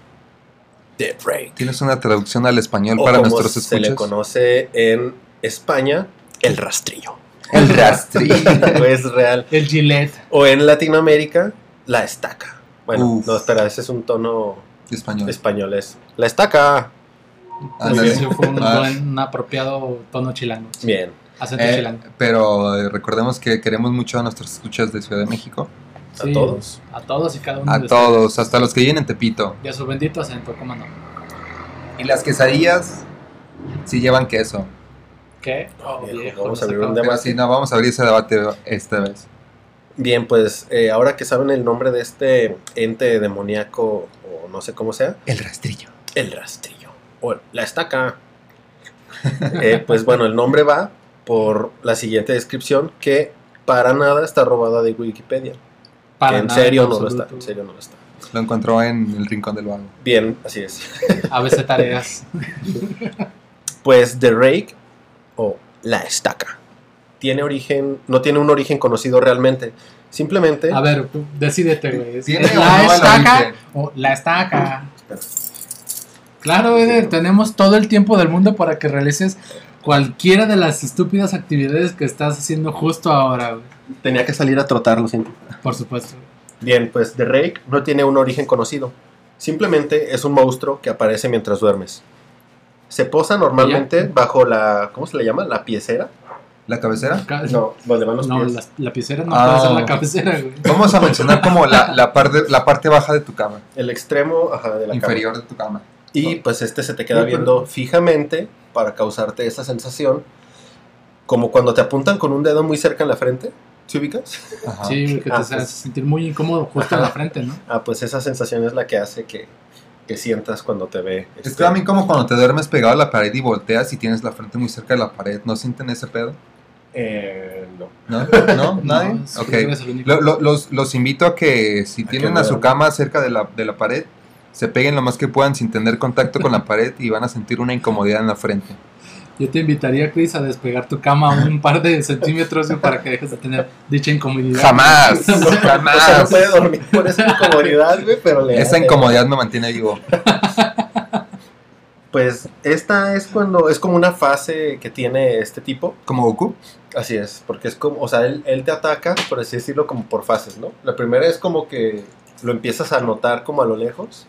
¿Tienes una traducción al español O para como nuestros se le escuchas? conoce en España, el rastrillo. El rastrillo. <laughs> es real. El Gillette. O en Latinoamérica, la estaca. Bueno, Uf. no, espera, ese es un tono español. español. Es la estaca. Ándale. Sí, fue un Ah, buen, un apropiado tono chilango. Bien. Acento eh, chilango. pero eh, recordemos que queremos mucho a nuestros escuchas de Ciudad de México. A todos. A todos y cada uno A de todos, hasta los que viven en Tepito. Y a su bendito acento, ¿cómo no? Y las quesadillas sí llevan queso. ¿Qué? Oh, Viejo, vamos a abrir un debate. Sí, no, vamos a abrir ese debate esta vez. Bien, pues eh, ahora que saben el nombre de este ente demoníaco, o no sé cómo sea, El rastrillo. el rastrillo. O la estaca. <laughs> Eh, pues bueno, el nombre va por la siguiente descripción que para nada está robada de Wikipedia. Para en nada, serio en no lo está. En serio no lo está. Lo encontró en el rincón del vago. Bien, así es. A veces tareas. <laughs> Pues The Rake o la estaca tiene origen, no tiene un origen conocido realmente. Simplemente A ver, decídete, güey. ¿Es ¿Tiene es o la no estaca o la estaca? Claro, Eder, tenemos todo el tiempo del mundo para que realices cualquiera de las estúpidas actividades que estás haciendo justo ahora, güey. Tenía que salir a trotar, lo siento. Por supuesto. Bien, pues The Rake no tiene un origen conocido. Simplemente es un monstruo que aparece mientras duermes. Se posa normalmente Ya. bajo la, ¿cómo se le llama? La piecera. ¿La cabecera? No, donde van los no, pies. la, la piecera no Ah. puede ser la cabecera, güey. Vamos a mencionar como la, la, parte, la parte baja de tu cama. El extremo ajá, de la inferior de tu cama. Y pues este se te queda viendo fijamente para causarte esa sensación. Como cuando te apuntan con un dedo muy cerca en la frente. ¿Sí ubicas? Ajá. Sí, que te Ah, hace pues. sentir muy incómodo justo en la frente, ¿no? Ah, pues esa sensación es la que hace que, que sientas cuando te ve. Es este, que a mí como cuando te duermes pegado a la pared y volteas y tienes la frente muy cerca de la pared, ¿no sienten ese pedo? eh, no. ¿No? ¿No? <laughs> ¿Nadie? No, sí, ok. eres el único. Lo- lo- los, los invito a que si A que tienen a su cama cerca de la, de la pared, se peguen lo más que puedan sin tener contacto con la pared y van a sentir una incomodidad en la frente. Yo te invitaría, Chris, a despegar tu cama un par de centímetros para que dejes de tener dicha incomodidad. Jamás, O <laughs> sea, no jamás. puede dormir por esa incomodidad, güey, pero le Esa incomodidad me mantiene vivo. <laughs> Pues esta es cuando es como una fase que tiene este tipo. ¿Como Goku? Así es, porque es como, o sea, él, él te ataca, por así decirlo, como por fases, ¿no? La primera es como que lo empiezas a notar como a lo lejos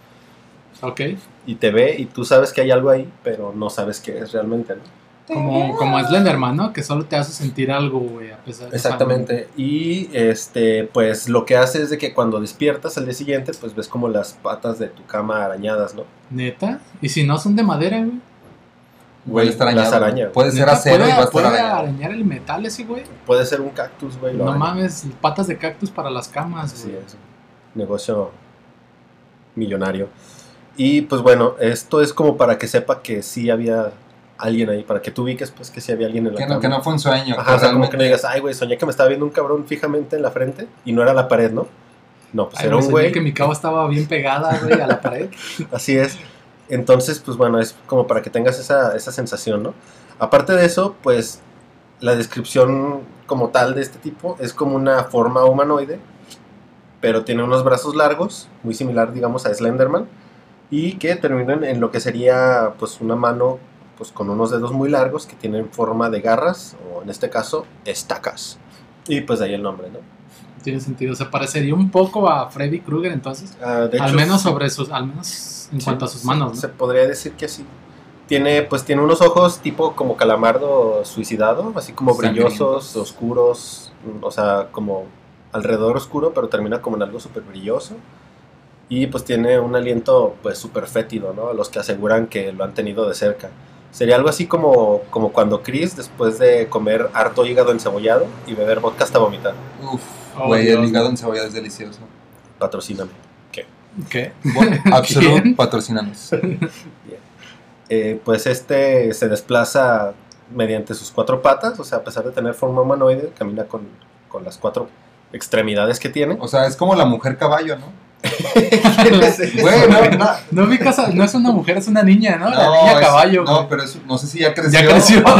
Ok. y te ve y tú sabes que hay algo ahí, pero no sabes qué es realmente, ¿no? Como, como Slenderman, ¿no? Que solo te hace sentir algo, güey, a pesar de Exactamente. Y este, pues lo que hace es de que cuando despiertas al día siguiente, pues ves como las patas de tu cama arañadas, ¿no? ¿Neta? ¿Y si no son de madera, güey? Güey, está las arañado. arañas. Puede ser ¿Neta acero y puede- va a estar puede arañado. arañar el metal ese, güey? Puede ser un cactus, güey. No araña. mames, patas de cactus para las camas, Así güey. es. Negocio millonario. Y pues bueno, esto es como para que sepa que sí había alguien ahí, para que tú ubiques pues que sí había alguien en la Que cama. no, que no fue un sueño. Ajá, o sea, como que no digas, ay, güey, soñé que me estaba viendo un cabrón fijamente en la frente y no era la pared, ¿no? No, pues Ay, era un güey. que mi cama estaba bien pegada, güey, a la pared. <laughs> Así es. Entonces, pues bueno, es como para que tengas esa, esa sensación, ¿no? Aparte de eso, pues la descripción como tal de este tipo es como una forma humanoide, pero tiene unos brazos largos, muy similar, digamos, a Slenderman, y que terminan en lo que sería, pues, una mano pues con unos dedos muy largos que tienen forma de garras, o en este caso, estacas. Y pues de ahí el nombre, ¿no? Tiene sentido. Se parecería un poco a Freddy Krueger entonces. Ah, de al menos sobre sus, al menos en Sí, cuanto a sus manos, ¿no? Se podría decir que sí. Tiene, pues tiene unos ojos tipo como calamardo suicidado, así como brillosos, oscuros, o sea, como alrededor oscuro, pero termina como en algo súper brilloso. Y pues tiene un aliento pues súper fétido, ¿no? A los que aseguran que lo han tenido de cerca. Sería algo así como, como cuando Chris, después de comer harto hígado encebollado y beber vodka hasta vomitar. Uf, Oh, güey, el hígado encebollado es delicioso. Patrocíname. ¿Qué? Bueno, <laughs> Absolut, patrocínanos. <laughs> eh, pues este se desplaza mediante sus cuatro patas, o sea, a pesar de tener forma humanoide, camina con, con las cuatro extremidades que tiene. O sea, es como la mujer caballo, ¿no? <laughs> No, no. No es una mujer, es una niña, ¿no? la No, niña es- caballo. No, pero eso, no sé si ya creció. Ya creció. <laughs>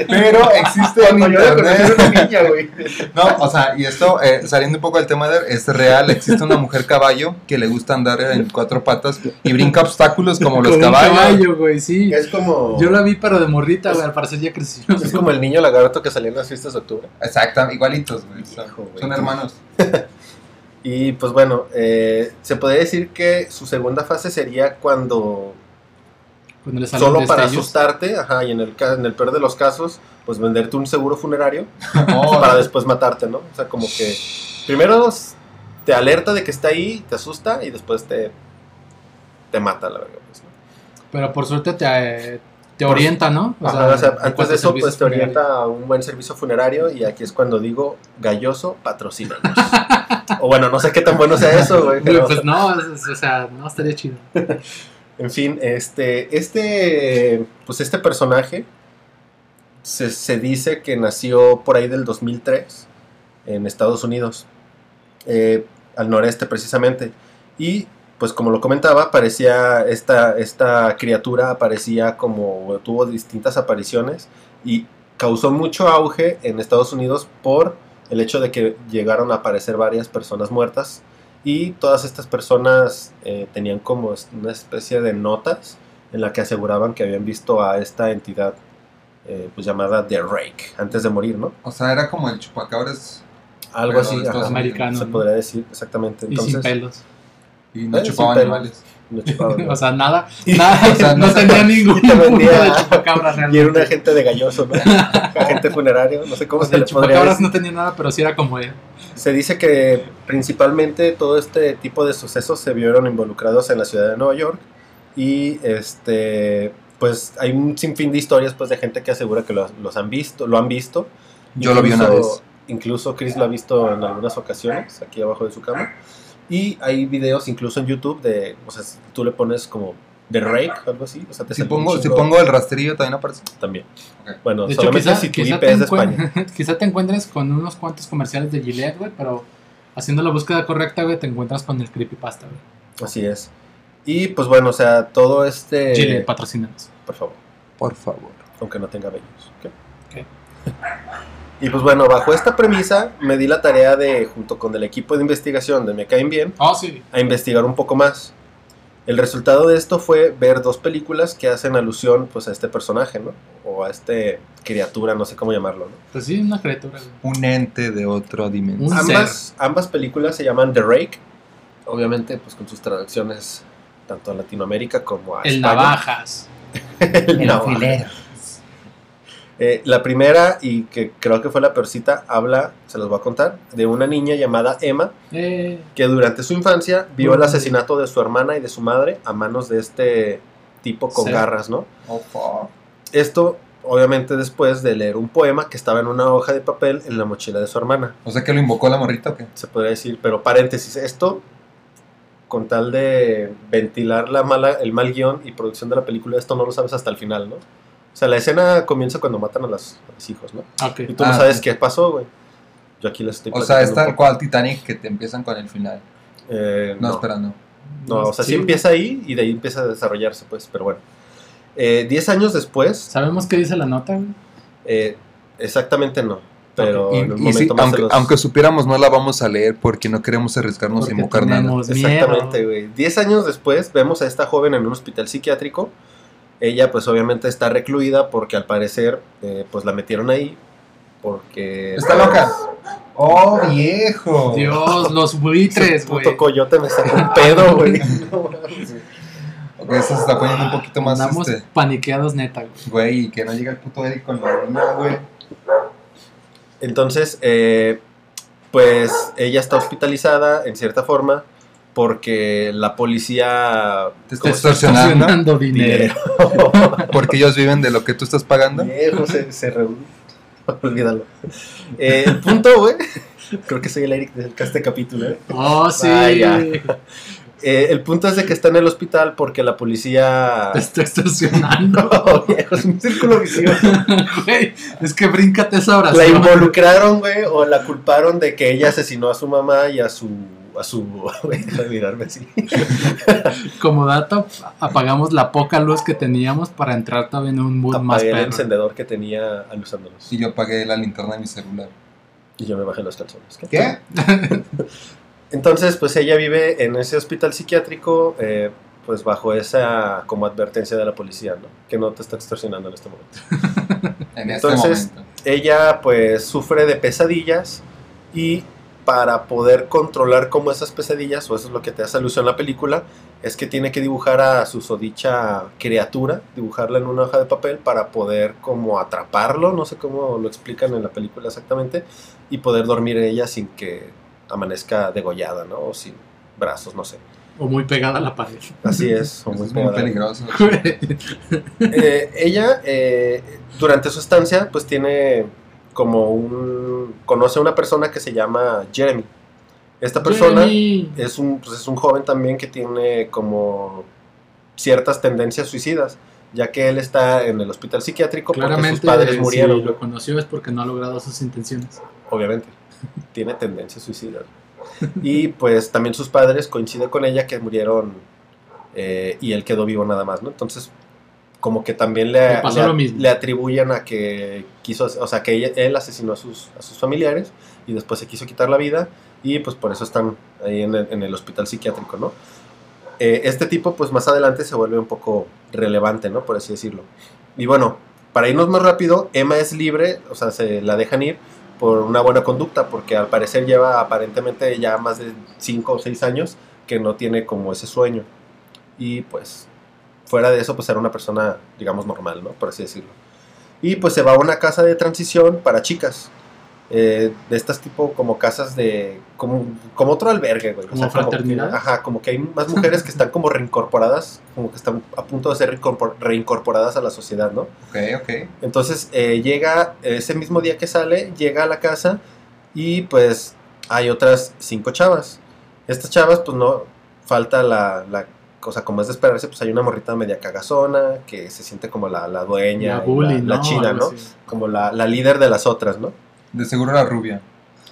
<laughs> pero existe en la internet. una niña, güey. No, o sea, y esto, eh, saliendo un poco del tema de es real, existe una mujer caballo que le gusta andar en cuatro patas y brinca obstáculos como los Con un caballos. caballo, güey, sí. Es como. Yo la vi, pero de morrita, güey. Al parecer ya creció. Es como el niño lagarto que salía en las fiestas de octubre. Exacto, igualitos, güey. son hermanos. Y pues bueno, eh, se podría decir que su segunda fase sería cuando Cuando solo para asustarte, ajá, y en el, en el peor de los casos, pues venderte un seguro funerario Oh, <laughs> <laughs> para después matarte, ¿no? O sea, como que primero te alerta de que está ahí, te asusta y después te, te mata, la verdad. pues, ¿no? Pero por suerte te, te Por- orienta, ¿no? Ajá, o sea, antes de eso, pues te orienta a un buen servicio funerario y aquí es cuando digo, galloso, patrocínanos. <laughs> o bueno, no sé qué tan bueno sea eso, güey, pero... Pues no, o sea, no estaría chido. <laughs> En fin, este, este, pues este personaje se, se dice que nació por ahí del 2003 en Estados Unidos, eh, al noreste precisamente. Y pues como lo comentaba, parecía esta, esta criatura aparecía como tuvo distintas apariciones y causó mucho auge en Estados Unidos por el hecho de que llegaron a aparecer varias personas muertas y todas estas personas eh, tenían como una especie de notas en la que aseguraban que habían visto a esta entidad eh, pues llamada The Rake antes de morir, ¿no? O sea, era como el chupacabras Algo así, ajá, Americano, se ¿no? podría decir exactamente. Y sin Entonces, pelos. Y no animales. chupaban, <laughs> ¿no? O sea, nada. <laughs> Nada o sea, no, no se tenía ningún <laughs> y te punto vendía- de chupacabra y realmente. era un agente de galloso, ¿no? agente funerario, no sé cómo O se sea, el le podría chupacabras decir. no tenía nada, pero sí era como él. Se dice que principalmente todo este tipo de sucesos se vieron involucrados en la ciudad de Nueva York y este pues hay un sinfín de historias pues de gente que asegura que los, los han visto, lo han visto. Yo lo vi una vez. Incluso Chris lo ha visto en algunas ocasiones aquí abajo de su cama y hay videos incluso en YouTube de, o sea, si tú le pones como The Rake algo así, o sea, te Si pongo, si pongo el rastrillo también aparece. también. Bueno, De hecho, solamente quizá, si tu IP es de España. <laughs> quizá te encuentres con unos cuantos comerciales de Gillette, güey, pero haciendo la búsqueda correcta, güey, te encuentras con el creepypasta, güey. Así es. Y pues bueno, o sea, todo este Gillette, patrocínanos. por favor. Por favor. aunque no tenga vellos. ¿ok? Ok. Y pues bueno, bajo esta premisa me di la tarea de, junto con el equipo de investigación de Me Caen Bien, Oh, sí. a investigar un poco más. El resultado de esto fue ver dos películas que hacen alusión pues a este personaje, ¿no? O a este criatura, no sé cómo llamarlo, ¿no? Pues sí, una criatura. Un ente de otra dimensión. Ambas, ambas películas se llaman The Rake, obviamente pues con sus traducciones tanto a Latinoamérica como a El España. navajas. <laughs> El navaja. Eh, la primera, y que creo que fue la peorcita, habla, se los voy a contar, de una niña llamada Emma, Eh, que durante su infancia vio el asesinato de su hermana y de su madre a manos de este tipo con Sí. garras, ¿no? Oh. Esto, obviamente, después de leer un poema que estaba en una hoja de papel en la mochila de su hermana, O sea que lo invocó la morrita o qué? se podría decir, pero paréntesis, esto con tal de ventilar la mala, el mal guion y producción de la película, esto no lo sabes hasta el final, ¿no? O sea, la escena comienza cuando matan a, las- a los hijos, ¿no? ok. Y tú no Ah, sabes sí. qué pasó, güey. Yo aquí les estoy O sea, es tal cual Titanic que te empiezan con el final. Eh, No, no, espera, no. no, o sea, sí Sí. empieza ahí y de ahí empieza a desarrollarse, pues, pero bueno. Eh, diez años después, ¿Sabemos qué dice la nota, güey? eh, exactamente no, pero Y, en un y momento sí, más aunque, los- aunque supiéramos, no la vamos a leer porque no queremos arriesgarnos a invocar nada. Exactamente, güey. Diez años después vemos a esta joven en un hospital psiquiátrico Ella pues obviamente está recluida porque al parecer eh, pues la metieron ahí porque... ¿Está pues, loca? ¡Oh, viejo! Dios, los buitres, <laughs> güey. puto coyote me sacó un pedo, güey. <laughs> Eso se está poniendo un poquito más Andamos este. paniqueados neta, güey. Güey, y que no llega el puto Eric con la niña, güey. Entonces, eh, pues ella está hospitalizada en cierta forma porque la policía... Te está ¿cómo se- extorsionando. Extorsionando dinero. <laughs> Porque ellos viven de lo que tú estás pagando. Viejo, se, se re- <laughs> Olvídalo. Eh, el punto, güey. Creo que soy el Eric de este capítulo, ¿eh? Oh, sí. Vaya. Eh, el punto es de que está en el hospital porque la policía... Te está extorsionando. No, <laughs> viejo, es un círculo vicioso. <laughs> Güey, es que bríncate esa La oración. involucraron, güey, o la culparon de que ella asesinó a su mamá y a su... A su... <laughs> Güey, mirarme así. Como dato, apagamos la poca luz que teníamos para entrar todavía en un mood más Apagué el perro. encendedor que tenía alusándolos. Y yo apagué la linterna de mi celular. Y yo me bajé los calzones. ¿Qué? Entonces, pues ella vive en ese hospital psiquiátrico, eh, pues bajo esa como advertencia de la policía, ¿no? Que no te está extorsionando en este momento. <laughs> En este Entonces- momento. Ella pues sufre de pesadillas y para poder controlar como esas pesadillas, o eso es lo que te hace alusión la película, es que tiene que dibujar a su sodicha criatura, dibujarla en una hoja de papel para poder como atraparlo, no sé cómo lo explican en la película exactamente, y poder dormir en ella sin que amanezca degollada, ¿no? O sin brazos, no sé. O muy pegada a la pared. Así es, o muy es muy pegada. peligroso. <laughs> Eh, ella, eh, durante su estancia, pues tiene como un... Conoce a una persona que se llama Jeremy. Esta persona Jeremy. es un, pues es un joven también que tiene como ciertas tendencias suicidas, ya que él está en el hospital psiquiátrico porque sus Claramente, padres si murieron, lo conoció es porque no ha logrado sus intenciones. obviamente. <laughs> Tiene tendencias suicidas. Y pues también sus padres coincide con ella que murieron eh, y él quedó vivo nada más, ¿no? Entonces, como que también le, Le pasó le- lo mismo. le atribuyen a que quiso, o sea, que ella- él asesinó a sus, a sus familiares y después se quiso quitar la vida y pues por eso están ahí en el, en el hospital psiquiátrico, ¿no? Eh, este tipo pues más adelante se vuelve un poco relevante, ¿no? Por así decirlo. Y bueno, para irnos más rápido, Emma es libre, o sea, se la dejan ir por una buena conducta, porque al parecer lleva aparentemente ya más de 5 o 6 años que no tiene como ese sueño. Y pues fuera de eso, pues era una persona, digamos, normal, ¿no? Por así decirlo. Y pues se va a una casa de transición para chicas. Eh, de estas tipo como casas de... Como, como otro albergue, güey. O ¿Como que- fraternidad? ajá, como que hay más mujeres que están como reincorporadas, como que están a punto de ser reincorpor- reincorporadas a la sociedad, ¿no? Ok, ok. Entonces eh, llega, ese mismo día que sale, llega a la casa y pues hay otras cinco chavas. Estas chavas pues no falta la, la cosa como es de esperarse, pues hay una morrita media cagazona que se siente como la, la dueña, La bully, la, china, ¿no? así. Como la, la líder de las otras, ¿no? De seguro la rubia.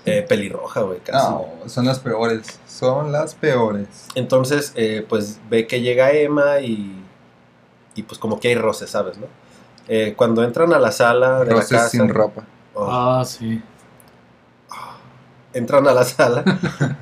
Eh, pelirroja, güey, casi. No, son las peores. Son las peores. Entonces, eh, pues ve que llega Emma y, y pues como que hay roces, ¿sabes, no? Eh, cuando entran a la sala de la Roces casa... sin ropa. Oh. Ah, sí. entran a la sala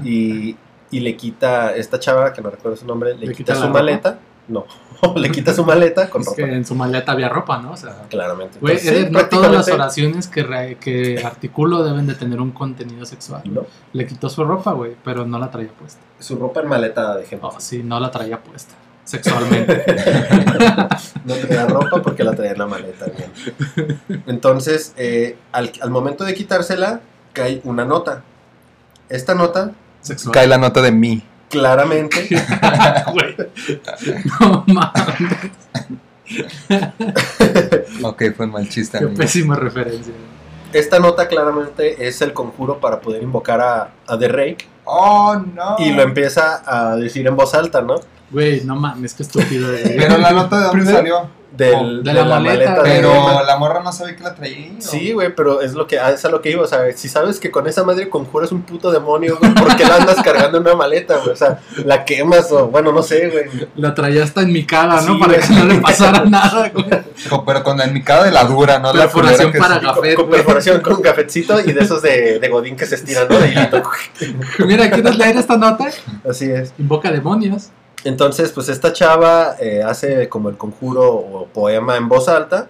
y, y le quita esta chava, que no recuerdo su nombre, le, ¿Le quita, quita su la ropa? maleta. No, <laughs> le quita su maleta con Es ropa. que en su maleta había ropa, ¿no? O sea, Claramente. güey, Entonces, sí, Eder, no todas las oraciones que, re- que articulo deben de tener un contenido sexual. No, Le quitó su ropa, güey, pero no la traía puesta. su ropa en maleta de gente. Oh, sí, no la traía puesta. Sexualmente. <laughs> no traía ropa porque la traía en la maleta. bien. Entonces, eh, al, al momento de quitársela, cae una nota. Esta nota, Sexual. Cae la nota de mí. Claramente, <laughs> Güey. No mames. Ok, fue un mal chiste. Qué amigo. pésima referencia. esta nota claramente es el conjuro para poder invocar a, a The Rake Oh, no. y lo empieza a decir en voz alta, ¿no? Güey, no mames, qué estúpido. Pero la nota de dónde Primero- salió. Del- Oh, de de, la la, maleta, maleta, de Pero la morra no sabía que la traía. ¿o? Sí, güey, pero es lo que es a lo que iba, o sea, si sabes que con esa madre conjuras un puto demonio, güey, ¿por qué la andas cargando en una maleta, güey? O sea, la quemas o bueno, no sé, güey. La traía hasta en mi cara, ¿no? Sí, para güey. que no le pasara <laughs> nada, güey. Pero con la enmicada de la dura, ¿no? La Perforación que para sí. Café, con, güey. perforación con cafecito y de esos de, de godín que se estiran, ¿no? De hilito. <laughs> Mira, ¿quieres leer esta nota? Así es. Invoca demonios. Entonces, pues esta chava eh, hace como el conjuro o poema en voz alta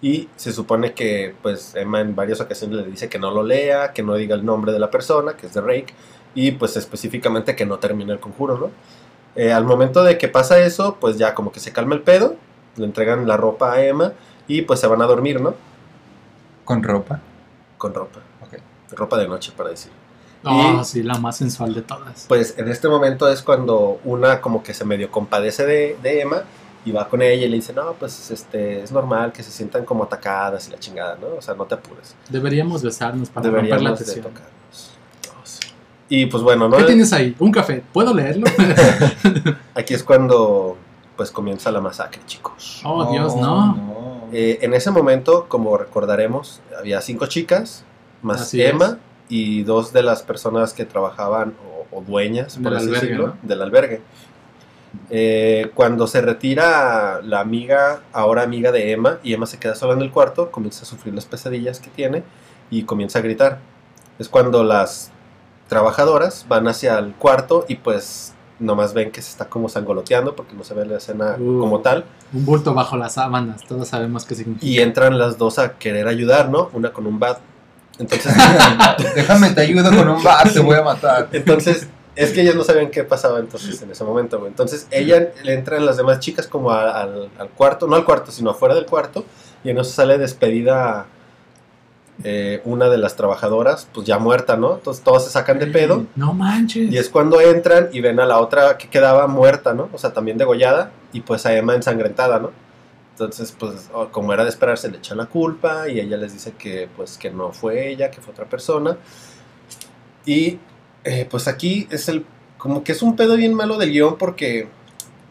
y se supone que pues Emma en varias ocasiones le dice que no lo lea, que no diga el nombre de la persona, que es de Rake, y pues específicamente que no termine el conjuro, ¿no? Eh, al momento de que pasa eso, pues ya como que se calma el pedo, le entregan la ropa a Emma y pues se van a dormir, ¿no? Con ropa. Con ropa. Ok. Ropa de noche, para decir. Oh, Y- sí, la más sensual de todas. Pues en este momento es cuando una como que se medio compadece de, de Emma y va con ella y le dice, no, pues este, es normal que se sientan como atacadas y la chingada, ¿no? O sea, no te apures. Deberíamos besarnos para romper la Deberíamos de tensión. tocarnos. todos. Y pues bueno, ¿no? ¿Qué tienes ahí? Un café. ¿Puedo leerlo? <laughs> Aquí es cuando pues comienza la masacre, chicos. oh, Dios, no. no. Eh, en ese momento, como recordaremos, había cinco chicas, más Así Emma y dos de las personas que trabajaban o, o dueñas, por Del así albergue, decirlo, ¿no? del albergue. Eh, cuando se retira la amiga, ahora amiga de Emma, y Emma se queda sola en el cuarto, comienza a sufrir las pesadillas que tiene y comienza a gritar. Es cuando las trabajadoras van hacia el cuarto y pues nomás ven que se está como sangoloteando porque no se ve la escena Uh. como tal. Un bulto bajo las sábanas. Todos sabemos qué significa. Y entran las dos a querer ayudar, ¿no? Una con un bat. Entonces, <laughs> Déjame te ayudo con un bat, te voy a matar. entonces es que ellas no sabían qué pasaba entonces en ese momento, güey. Entonces ella le entran las demás chicas como a- al, al cuarto, no al cuarto, sino afuera del cuarto. Y en eso sale despedida eh, una de las trabajadoras, pues ya muerta, ¿no? Entonces todos se sacan de pedo. No manches. Y es cuando entran y ven a la otra que quedaba muerta, ¿no? O sea, también degollada. Y pues a Emma ensangrentada, ¿no? Entonces, pues, como era de esperarse, le echan la culpa y ella les dice que, pues, que no fue ella, que fue otra persona. Y, eh, pues, aquí es el... Como que es un pedo bien malo del guion porque,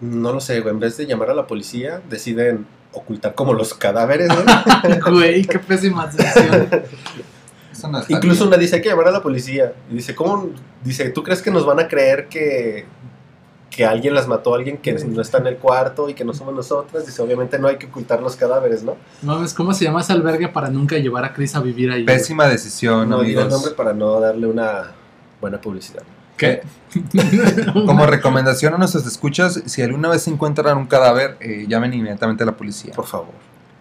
no lo sé, en vez de llamar a la policía, deciden ocultar como los cadáveres, ¿no? <laughs> Güey, qué pésima decisión. No Incluso bien. una dice hay que llamar a la policía. Y dice, ¿cómo? Dice, ¿tú crees que nos van a creer que, que alguien las mató, alguien que no está en el cuarto y que no somos nosotras? Dice, obviamente no hay que ocultar los cadáveres, ¿no? No mames, ¿cómo se llama ese albergue para nunca llevar a Chris a vivir ahí? Pésima decisión, No digo el amigos. nombre para no darle una buena publicidad. ¿Qué? <laughs> Como recomendación a nuestros escuchas, si alguna vez encuentran un cadáver, eh, llamen inmediatamente a la policía. Por favor.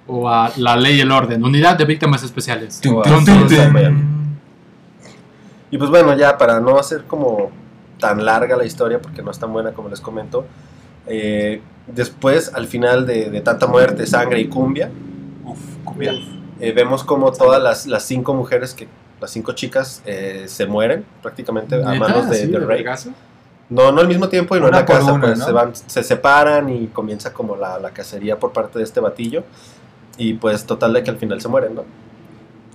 o a la ley y el orden, unidad de víctimas especiales. Tum, tum. tum. Y pues bueno, ya para no hacer como tan larga la historia, porque no es tan buena como les comento, eh, después, al final de, de tanta muerte, sangre y cumbia, Uf, cumbia. eh, vemos como todas las, las cinco mujeres, que las cinco chicas, eh, se mueren prácticamente a manos de, ¿Así, de de Rey. No, no al mismo tiempo y no en la casa, una, pues ¿no? se, van, se separan y comienza como la, la cacería por parte de este batillo. Y pues total de que al final se mueren, ¿no?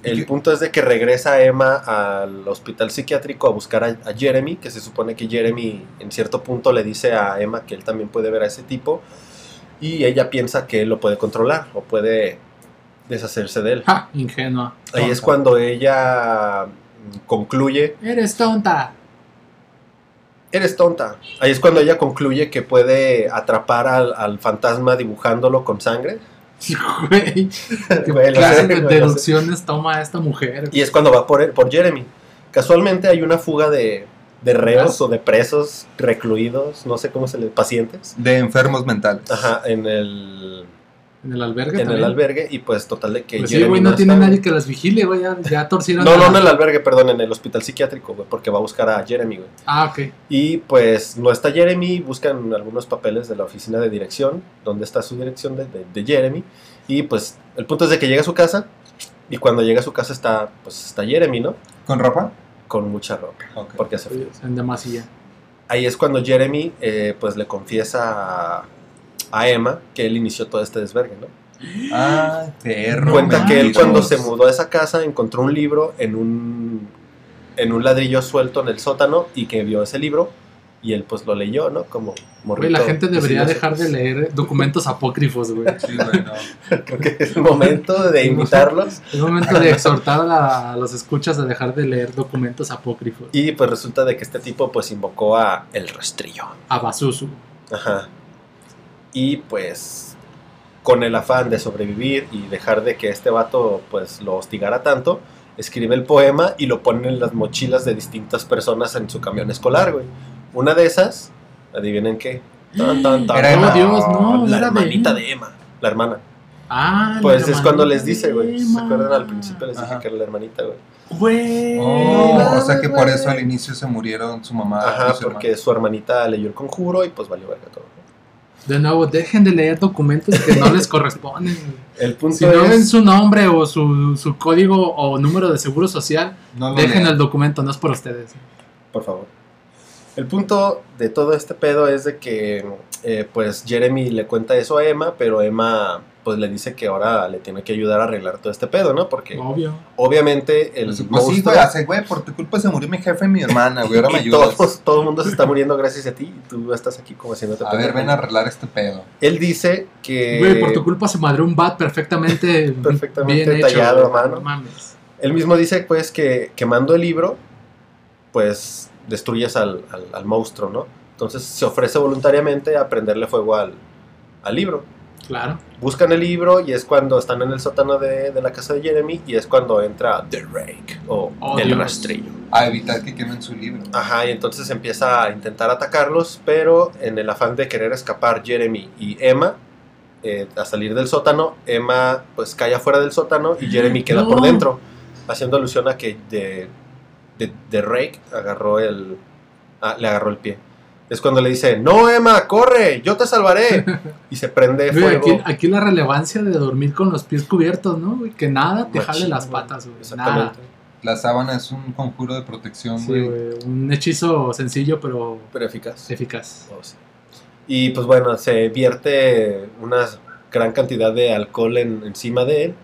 ¿Y El qué- punto es de que regresa Emma al hospital psiquiátrico a buscar a, a Jeremy, que se supone que Jeremy en cierto punto le dice a Emma que él también puede ver a ese tipo y ella piensa que él lo puede controlar o puede deshacerse de él. Ja, ingenua. Ahí es cuando ella concluye Eres tonta. Eres tonta. Ahí es cuando ella concluye que puede atrapar al, al fantasma dibujándolo con sangre. <laughs> Güey, qué <laughs> Güey, lo clase sé, de güey, deducciones toma esta mujer. Y es cuando va por, por Jeremy. Casualmente hay una fuga de, de reos o de presos recluidos, no sé cómo se le... pacientes. De enfermos mentales. Ajá, en el, En el albergue en el albergue y pues total de que Pues sí, Jeremy güey, no, tiene está. nadie que las vigile, güey. Ya, ya torcieron. No, a no la- en el albergue, perdón, en el hospital psiquiátrico, güey, porque va a buscar a Jeremy, güey. Ah, ok. Y pues no está Jeremy, buscan algunos papeles de la oficina de dirección, donde está su dirección de, de- de Jeremy. Y pues el punto es de que llega a su casa y cuando llega a su casa está, pues está Jeremy, ¿no? ¿Con ropa? Con mucha ropa, porque hace frío. En demasía. Ahí es cuando Jeremy eh, pues le confiesa a, a Emma que él inició todo este desvergue, ¿no? Ah, perro. Cuenta que él cuando se mudó a esa casa encontró un libro en un, en un ladrillo suelto en el sótano y que vio ese libro y él pues lo leyó, ¿no? Como Güey, morrito. la gente debería decidioso. dejar de leer documentos apócrifos, güey. Sí, güey, no. <laughs> Creo que es el momento de invitarlos. Es momento de exhortar a, la- a los escuchas a dejar de leer documentos apócrifos. Y pues resulta de que este tipo pues invocó a el rastrillo. A Basusu. Ajá. Y pues con el afán de sobrevivir y dejar de que este vato pues lo hostigara tanto, escribe el poema y lo pone en las mochilas de distintas personas en su camión escolar, güey. Una de esas, adivinen qué, Tan, tan, tan. Era Emma. Dios, no. la era de hermanita Emma. de Emma. La hermana. Ah, la Pues es cuando les dice, güey. ¿Se acuerdan al principio? Les dije Ajá. que era la hermanita, güey. Güey. Oh, o sea que por eso al inicio se murieron su mamá. Ajá, y su porque su hermanita leyó el conjuro y pues valió verga todo. De nuevo, dejen de leer documentos que no les corresponden. <laughs> El punto Si no ven su nombre o su, su código o número de seguro social. No dejen lean. el documento, no es por ustedes. Por favor. El punto de todo este pedo es de que, eh, pues, Jeremy le cuenta eso a Emma, pero Emma, pues, le dice que ahora le tiene que ayudar a arreglar todo este pedo, ¿no? Porque, Obvio. obviamente, el Pues, pues sí, monstruo... güey, hace, güey, por tu culpa se murió mi jefe y mi hermana, güey, ahora <laughs> me ayudas. todos- todo el mundo se está muriendo gracias a ti y tú estás aquí como haciéndote A ver, ven a arreglar este pedo. Él dice que... Güey, por tu culpa se madrió un bat perfectamente, <laughs> Perfectamente bien hecho, tallado a mano. No mames. Él mismo dice, pues, que quemando el libro, pues, destruyes al, al- al monstruo, ¿no? Entonces se ofrece voluntariamente a prenderle fuego al, al libro. Claro. Buscan el libro y es cuando están en el sótano de, de la casa de Jeremy y es cuando entra The Rake o Oh, el Dios. rastrillo. A evitar que quemen su libro. Ajá, y entonces empieza a intentar atacarlos, pero en el afán de querer escapar Jeremy y Emma eh, a salir del sótano, Emma pues cae afuera del sótano y Jeremy queda No. por dentro, haciendo alusión a que de, de, de Rake agarró el, ah, le agarró el pie. Es cuando le dice, no Emma, corre, yo te salvaré. <laughs> Y se prende fuego. aquí, aquí la relevancia de dormir con los pies cubiertos, ¿no? güey? Que nada te Machín, jale las patas, güey. Nada. Exactamente. La sábana es un conjuro de protección, Sí, güey. güey. Un hechizo sencillo, pero Pero eficaz. eficaz. Oh, sí. Y pues bueno, se vierte una gran cantidad de alcohol en- encima de él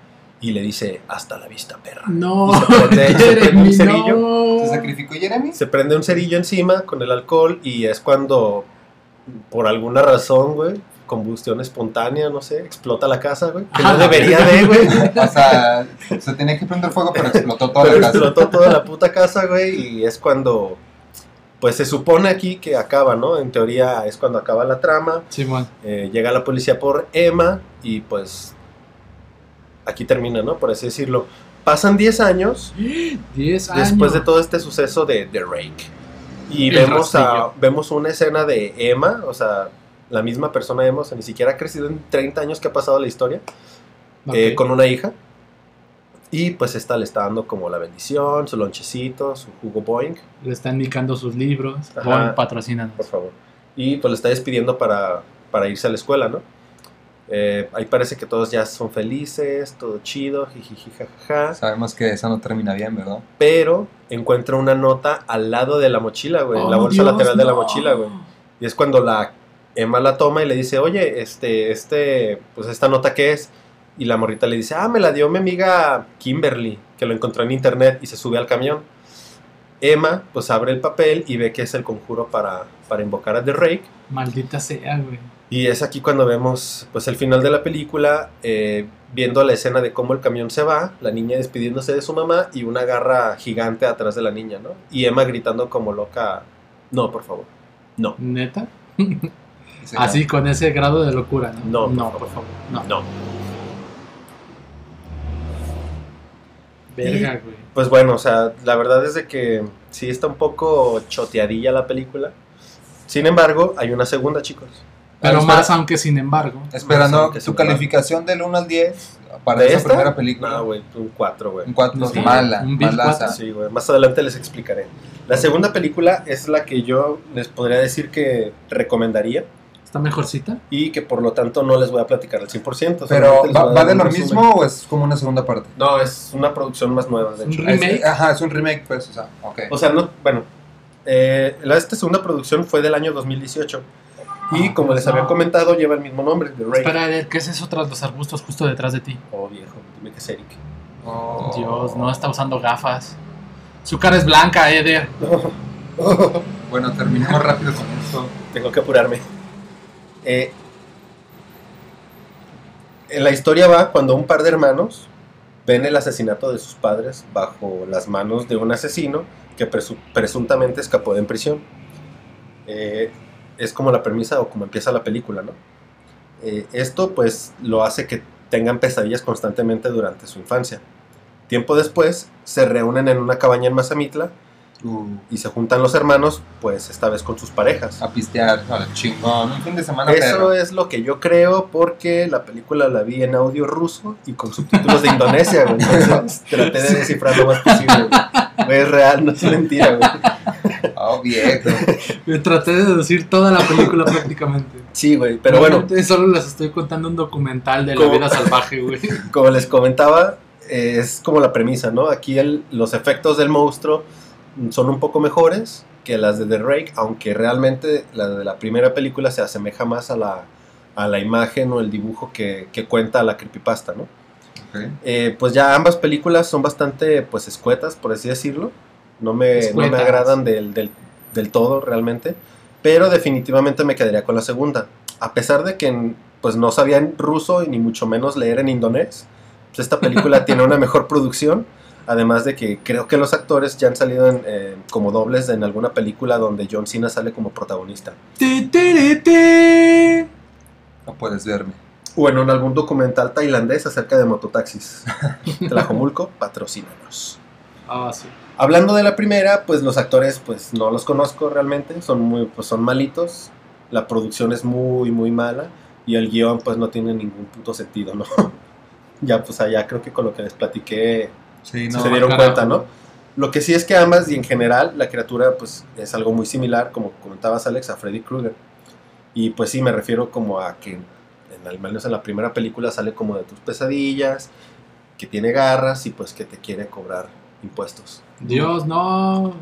y le dice, hasta la vista, perra. No, Y se prende- <laughs> se prende Jeremy, un cerillo. no. ¿Se sacrificó Jeremy? Se prende un cerillo encima con el alcohol y es cuando, por alguna razón, güey, combustión espontánea, no sé, explota la casa, güey. Que no debería de, güey. O sea, se tenía que prender fuego, pero explotó toda Pero la casa. explotó toda la puta casa, güey, y es cuando, pues se supone aquí que acaba, ¿no? En teoría es cuando acaba la trama. Simón. Eh, llega la policía por Emma y pues aquí termina, ¿no? Por así decirlo. Pasan 10 años <gasps> 10 años. después de todo este suceso de, de Rake. Y El vemos, a, vemos una escena de Emma, o sea, la misma persona Emma, o sea, ni siquiera ha crecido en 30 años que ha pasado la historia, eh, con una hija. Y pues esta le está dando como la bendición, su lonchecito, su jugo boing, Le están indicando sus libros. Ajá. Bon, patrocínanos. por favor. Y pues le está despidiendo para, para irse a la escuela, ¿no? Eh, ahí parece que todos ya son felices, todo chido, jijiji, jajaja. Sabemos que esa no termina bien, ¿verdad? Pero encuentra una nota al lado de la mochila, güey, en la Oh, bolsa Dios, lateral de la mochila, güey. Y es cuando la Emma la toma y le dice, oye, este, este, pues esta nota qué es. Y la morrita le dice, ah, me la dio mi amiga Kimberly, que lo encontró en internet y se sube al camión. Emma, pues abre el papel y ve que es el conjuro para, para invocar a The Rake. Maldita sea, güey. Y es aquí cuando vemos pues el final de la película, eh, viendo la escena de cómo el camión se va, la niña despidiéndose de su mamá y una garra gigante atrás de la niña, ¿no? Y Emma gritando como loca, no, por favor, no, ¿Neta? <laughs> Así, con ese grado de locura, ¿no? No, por no, favor. por favor. No. no. Verga, güey. Pues bueno, o sea, la verdad es de que sí está un poco choteadilla la película. Sin embargo, hay una segunda, chicos. Pero espera. más, aunque sin embargo. Esperando tu calificación del 1 al 10 para ¿De esa esta? primera película. No, güey, un 4, güey. Un 4, Sí, mala, un malaza. Sí, güey. Más adelante les explicaré. La segunda película es la que yo les podría decir que recomendaría ¿Está mejorcita? y que por lo tanto no les voy a platicar al 100%. Pero, ¿va, va de un lo resumen. mismo o es como una segunda parte? No, es una producción más nueva, de Un hecho. remake. Es- ajá, es un remake, pues, o sea, ok. O sea, no, bueno, eh, la, esta segunda producción fue del año 2018 y Ah, como les no. había comentado lleva el mismo nombre, The Rake. Espera, ¿qué es eso tras los arbustos justo detrás de ti? Oh, viejo, dime que es Eric. Oh. Dios, no está usando gafas. Su cara es blanca, Eder. <laughs> Bueno, terminemos rápido con esto. Tengo que apurarme. Eh, en la historia va cuando un par de hermanos ven el asesinato de sus padres bajo las manos de un asesino que presu- presuntamente escapó de prisión. Eh, es como la premisa o como empieza la película, ¿no? Eh, esto pues lo hace que tengan pesadillas constantemente durante su infancia. Tiempo después se reúnen en una cabaña en Mazamitla y se juntan los hermanos, pues esta vez con sus parejas. a pistear, a la chingón, un fin de semana Eso perro. es lo que yo creo porque la película la vi en audio ruso y con subtítulos de Indonesia, güey. <laughs> Entonces traté de descifrar lo más posible. güey. Es real, no es mentira, güey. Oh, viejo. Me traté de deducir toda la película prácticamente. Sí, güey, pero bueno, solo les estoy contando un documental de la vida salvaje, güey. como les comentaba, es como la premisa, ¿no? Aquí el- los efectos del monstruo son un poco mejores que las de The Rake, aunque realmente la de la primera película se asemeja más a la, a la imagen o el dibujo que, que cuenta la creepypasta, ¿no? Eh, pues ya ambas películas son bastante pues escuetas, por así decirlo. No me, no me agradan del, del- del todo realmente. Pero definitivamente me quedaría con la segunda. A pesar de que pues no sabía en ruso y ni mucho menos leer en indonés, pues esta película <laughs> tiene una mejor producción. Además de que creo que los actores ya han salido en, eh, como dobles en alguna película donde John Cena sale como protagonista. No puedes verme. O en un- algún documental tailandés acerca de mototaxis. <laughs> Tlajomulco, patrocínanos. Ah, sí. Hablando de la primera, pues los actores pues no los conozco realmente, son muy pues son malitos. La producción es muy muy mala y el guion pues no tiene ningún puto sentido, ¿no? <laughs> ya pues allá creo que con lo que les platiqué Sí, No, se dieron carajo. cuenta, ¿no? Lo que sí es que ambas y en general la criatura pues es algo muy similar, como comentabas Alex, a Freddy Krueger. Y pues sí me refiero como a que en, al menos en la primera película sale como de tus pesadillas, que tiene garras y pues que te quiere cobrar impuestos. Dios, no.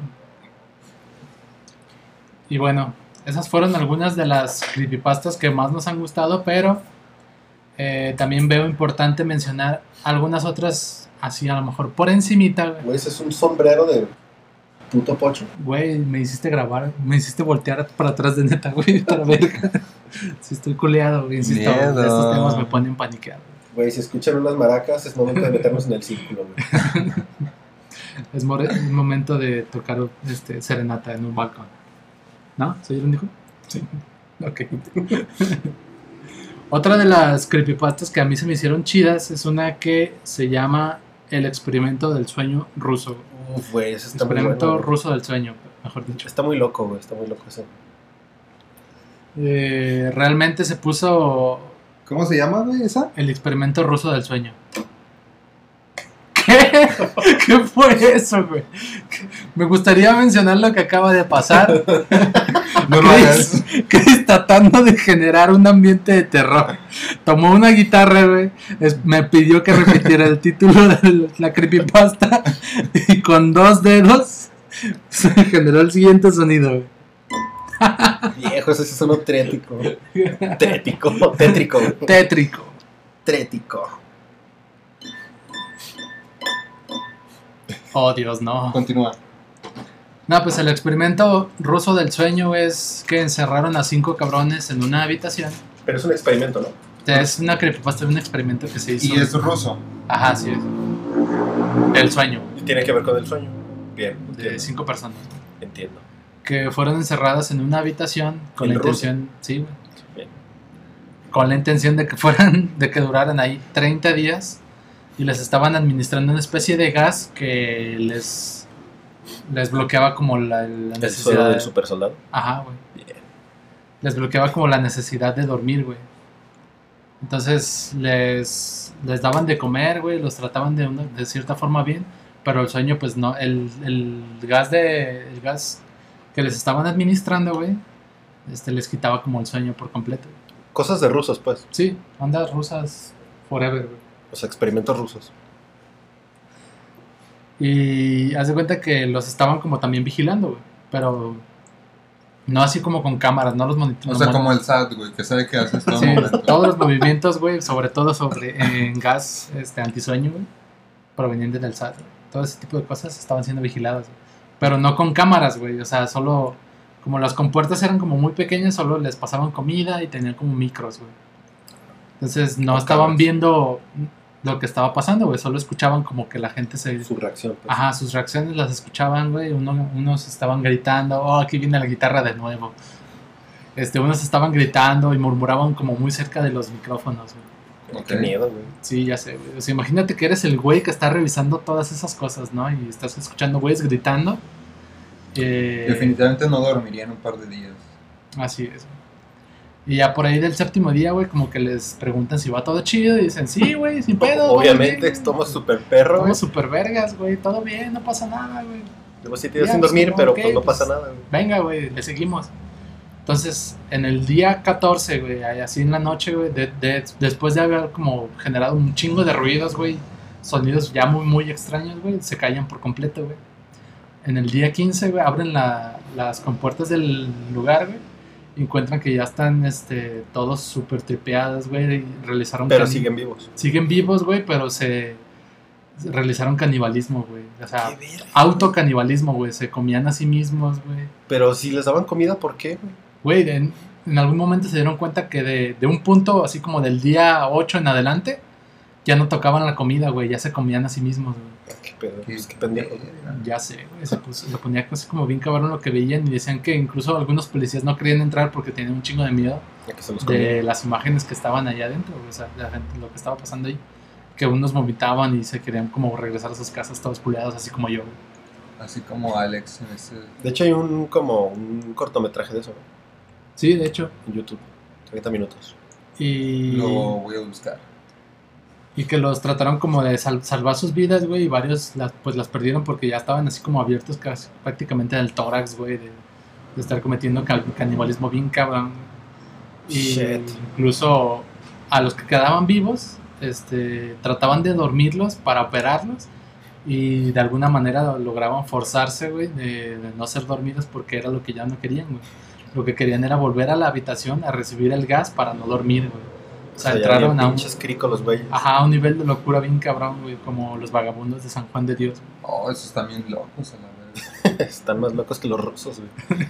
Y bueno, esas fueron algunas de las creepypastas que más nos han gustado, pero eh, también veo importante mencionar algunas otras, así a lo mejor por encimita, güey. Güey, ese es un sombrero de puto pocho. Güey, me hiciste grabar, me hiciste voltear para atrás de neta, güey, <laughs> para ver. Si estoy culeado, güey, insisto, Miedo. estos temas me ponen paniqueado. Güey, si escuchan unas maracas es momento de meternos en el círculo, güey. <laughs> Es more- es momento de tocar este, serenata en un balcón. ¿No? ¿Soy el único? Sí. Ok. <laughs> Otra de las creepypastas que a mí se me hicieron chidas es una que se llama El experimento del sueño ruso. Uf, güey, eso está muy experimento bueno. ruso del sueño, mejor dicho. Está muy loco, güey, está muy loco eso. Eh, realmente se puso ¿Cómo se llama, güey, esa? el experimento ruso del sueño. ¿Qué? <laughs> ¿Qué fue eso, güey? Me gustaría mencionar lo que acaba de pasar. No lo hagas. Chris, tratando de generar un ambiente de terror. Tomó una guitarra, güey. es- Me pidió que repitiera el título de la creepypasta. Y con dos dedos se generó el siguiente sonido, güey. Viejo, ese sí sonó trético. Trético, tétrico. güey. Tétrico. Trético. Oh, Dios, no. Continúa. No, pues el experimento ruso del sueño es que encerraron a cinco cabrones en una habitación. Pero es un experimento, ¿no? Es una creepypasta de un experimento que se hizo. Y es ruso. Ajá, sí es. El sueño Y tiene que ver con el sueño. Bien, de entiendo. cinco personas. entiendo. Que fueron encerradas en una habitación con ¿En la Rusia? intención. Sí, güey. Bien. Con la intención de que fueran, de que duraran ahí 30 días. Y les estaban administrando una especie de gas que les. Les bloqueaba como la, la ¿Es necesidad. de- del super soldado? Ajá, güey. Les bloqueaba como la necesidad de dormir, güey. Entonces les, les daban de comer, güey, los trataban de, una- de cierta forma bien, pero el sueño, pues no, el, el gas de el gas que les estaban administrando, güey, este les quitaba como el sueño por completo. Cosas de rusos, pues. Sí, ondas rusas forever, güey. Los experimentos rusos. Y haz de cuenta que los estaban como también vigilando, güey, pero no así como con cámaras, no los O monitoreaban. sea, como el SAT, güey, que sabe qué haces <laughs> todo Sí, momento. todos los movimientos, güey, sobre todo sobre en gas este, antisueño, güey, proveniente del SAT. güey. Todo ese tipo de cosas estaban siendo vigiladas, güey. Pero no con cámaras, güey. O sea, solo, como las compuertas eran como muy pequeñas, solo les pasaban comida y tenían como micros, güey. Entonces no estaban cámaras. viendo lo que estaba pasando, güey. Solo escuchaban como que la gente se... Su reacción, pues. Ajá, sus reacciones las escuchaban, güey. Uno, unos estaban gritando, oh, aquí viene la guitarra de nuevo. Este, unos estaban gritando y murmuraban como muy cerca de los micrófonos, güey. Qué miedo, güey. Sí, ya sé, güey. O sea, imagínate que eres el güey que está revisando todas esas cosas, ¿no? Y estás escuchando güeyes gritando Eh, Definitivamente no dormiría en un par de días. Así es. Y ya por ahí del séptimo día, güey, como que les preguntan si va todo chido y dicen, sí, güey, sin pedo. Obviamente, estamos súper perro, güey. Somos super vergas, güey, todo bien, no pasa nada, güey. Siete días Ya, sin pues, dormir, como, pero pues no pues, pasa nada, güey. Venga, güey, le seguimos. Entonces, en el día 14, güey, así en la noche, güey, de- de- después de haber como generado un chingo de ruidos, güey, sonidos ya muy, muy extraños, güey, se callan por completo, güey. En el día 15, güey, abren la- las compuertas del lugar, güey, encuentran que ya están, este, todos súper tripeados, güey, y realizaron... Pero can- siguen vivos. Siguen vivos, güey, pero se, realizaron canibalismo, güey. O sea, autocanibalismo, güey, se comían a sí mismos, güey. Pero si les daban comida, ¿por qué, güey? Güey, en, en algún momento se dieron cuenta que de, de un punto, así como del día 8 en adelante, ya no tocaban la comida, güey, ya se comían a sí mismos, güey. Qué pedo, pues qué pendejo. Ya sé, güey, se, puso- se ponía así como bien cabrón lo que veían y decían que incluso algunos policías no querían entrar porque tenían un chingo de miedo de las imágenes que estaban allá adentro, güey, o sea, de la gente, lo que estaba pasando ahí. Que unos vomitaban y se querían como regresar a sus casas todos puleados, así como yo, güey. Así como Alex en ese... De hecho, hay un como un cortometraje de eso, ¿no? Sí, de hecho. En YouTube. 30 minutos. Y... Lo voy a buscar. Y que los trataron como de sal- salvar sus vidas, güey, y varios las, pues las perdieron porque ya estaban así como abiertos casi, prácticamente del tórax, güey, de, de estar cometiendo canibalismo bien cabrón. Y Shit. incluso a los que quedaban vivos, este, trataban de dormirlos para operarlos y de alguna manera lograban forzarse, güey, de, de no ser dormidos porque era lo que ya no querían, güey. Lo que querían era volver a la habitación a recibir el gas para no dormir, güey. O sea, entraron a un, cricos los güeyes. Ajá, a un nivel de locura bien cabrón, güey, como los vagabundos de San Juan de Dios. Oh, esos están bien locos a la vez. <laughs> Están más locos que los rusos, güey. <laughs>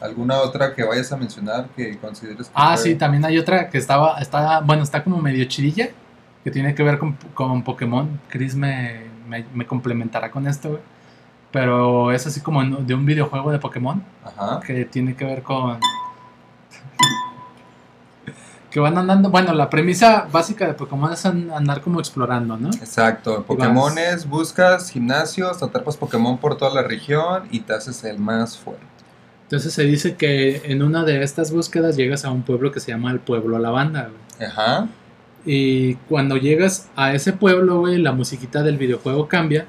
¿Alguna otra que vayas a mencionar que consideres que Ah, fue- sí, también hay otra que estaba, está, bueno, está como medio chirilla, que tiene que ver con, con Pokémon. Chris me, me, me complementará con esto, güey. Pero es así como de un videojuego de Pokémon, Ajá. que tiene que ver con... que van andando, bueno, la premisa básica de Pokémon es an- andar como explorando, ¿no? Exacto, Pokémones, buscas gimnasios, atrapas Pokémon por toda la región y te haces el más fuerte. Entonces se dice que en una de estas búsquedas llegas a un pueblo que se llama el Pueblo Lavanda, güey. Ajá. Y cuando llegas a ese pueblo, güey, la musiquita del videojuego cambia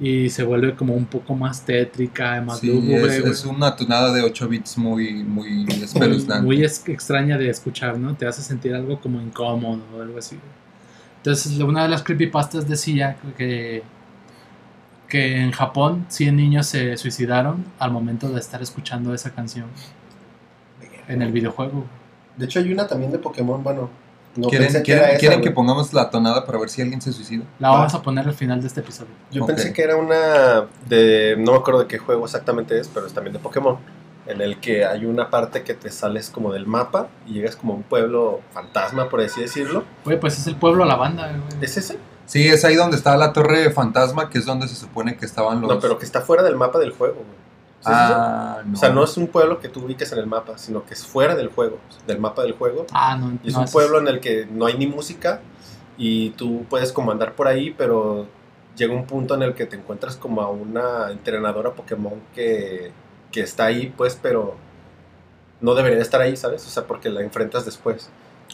y se vuelve como un poco más tétrica, más Sí, lúgubre, es, una tonada de 8 bits muy, muy muy, espeluznante. muy es- extraña de escuchar, ¿no? Te hace sentir algo como incómodo o algo así. Entonces, una de las creepypastas decía que, que en Japón 100 niños se suicidaron al momento de estar escuchando esa canción en el videojuego. De hecho, hay una también de Pokémon, bueno. No ¿Quieren, pensé que quieren- era esa, quieren que güey. pongamos la tonada para ver si alguien se suicida? La vamos a poner al final de este episodio. Yo pensé que era una de. No me acuerdo de qué juego exactamente es, pero es también de Pokémon. En el que hay una parte que te sales como del mapa y llegas como a un pueblo fantasma, por así decirlo. Güey, pues es el pueblo la banda, güey. ¿Es ese? Sí, es ahí donde está la torre fantasma, que es donde se supone que estaban los... No, pero que está fuera del mapa del juego, güey. Ah, no. O sea, no es un pueblo que tú ubiques en el mapa, sino que es fuera del juego, del mapa del juego. Ah, no, Y es no, un pueblo en el que no hay ni música y tú puedes como andar por ahí, pero llega un punto en el que te encuentras como a una entrenadora Pokémon que, que está ahí, pues, pero no debería de estar ahí, ¿sabes? O sea, porque la enfrentas después.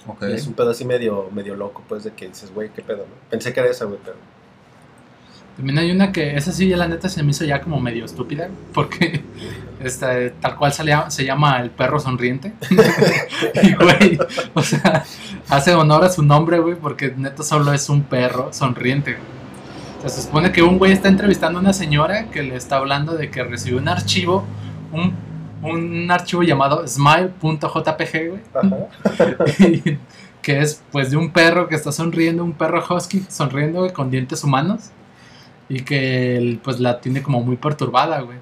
Ok. Y es un pedo así medio, medio loco, pues, de que dices, güey, qué pedo, ¿no? Pensé que era esa, güey, pero... También hay una que, esa sí, la neta se me hizo ya como medio estúpida, porque <laughs> este, tal cual se, le- se llama el perro sonriente. <laughs> y, güey, o sea, hace honor a su nombre, güey, porque neta solo es un perro sonriente. güey. O sea, se supone que un güey está entrevistando a una señora que le está hablando de que recibió un archivo, un, un archivo llamado smile.jpg, güey. <laughs> Y que es pues de un perro que está sonriendo, un perro husky sonriendo güey, con dientes humanos y que él, pues la tiene como muy perturbada, güey.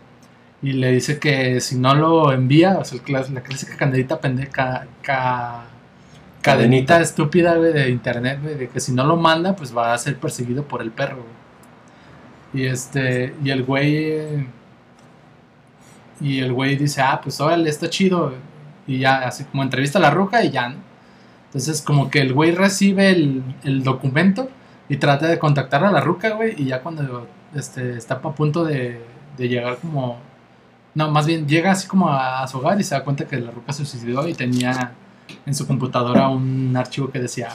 Y le dice que si no lo envía, o sea, el la clásica cadenita pendeja, ca- cadenita Cadenita. estúpida, güey, de internet, güey, de que si no lo manda, pues va a ser perseguido por el perro, güey. Y este, y el güey, y el güey dice, ah, pues órale, está chido. Y ya, así como entrevista a la ruca y ya, ¿no? Entonces, como que el güey recibe el, el documento y trata de contactar a la ruca, güey. Y ya cuando este, está a punto de, de llegar como... No, más bien llega así como a, a su hogar y se da cuenta que la ruca se suicidó y tenía en su computadora un archivo que decía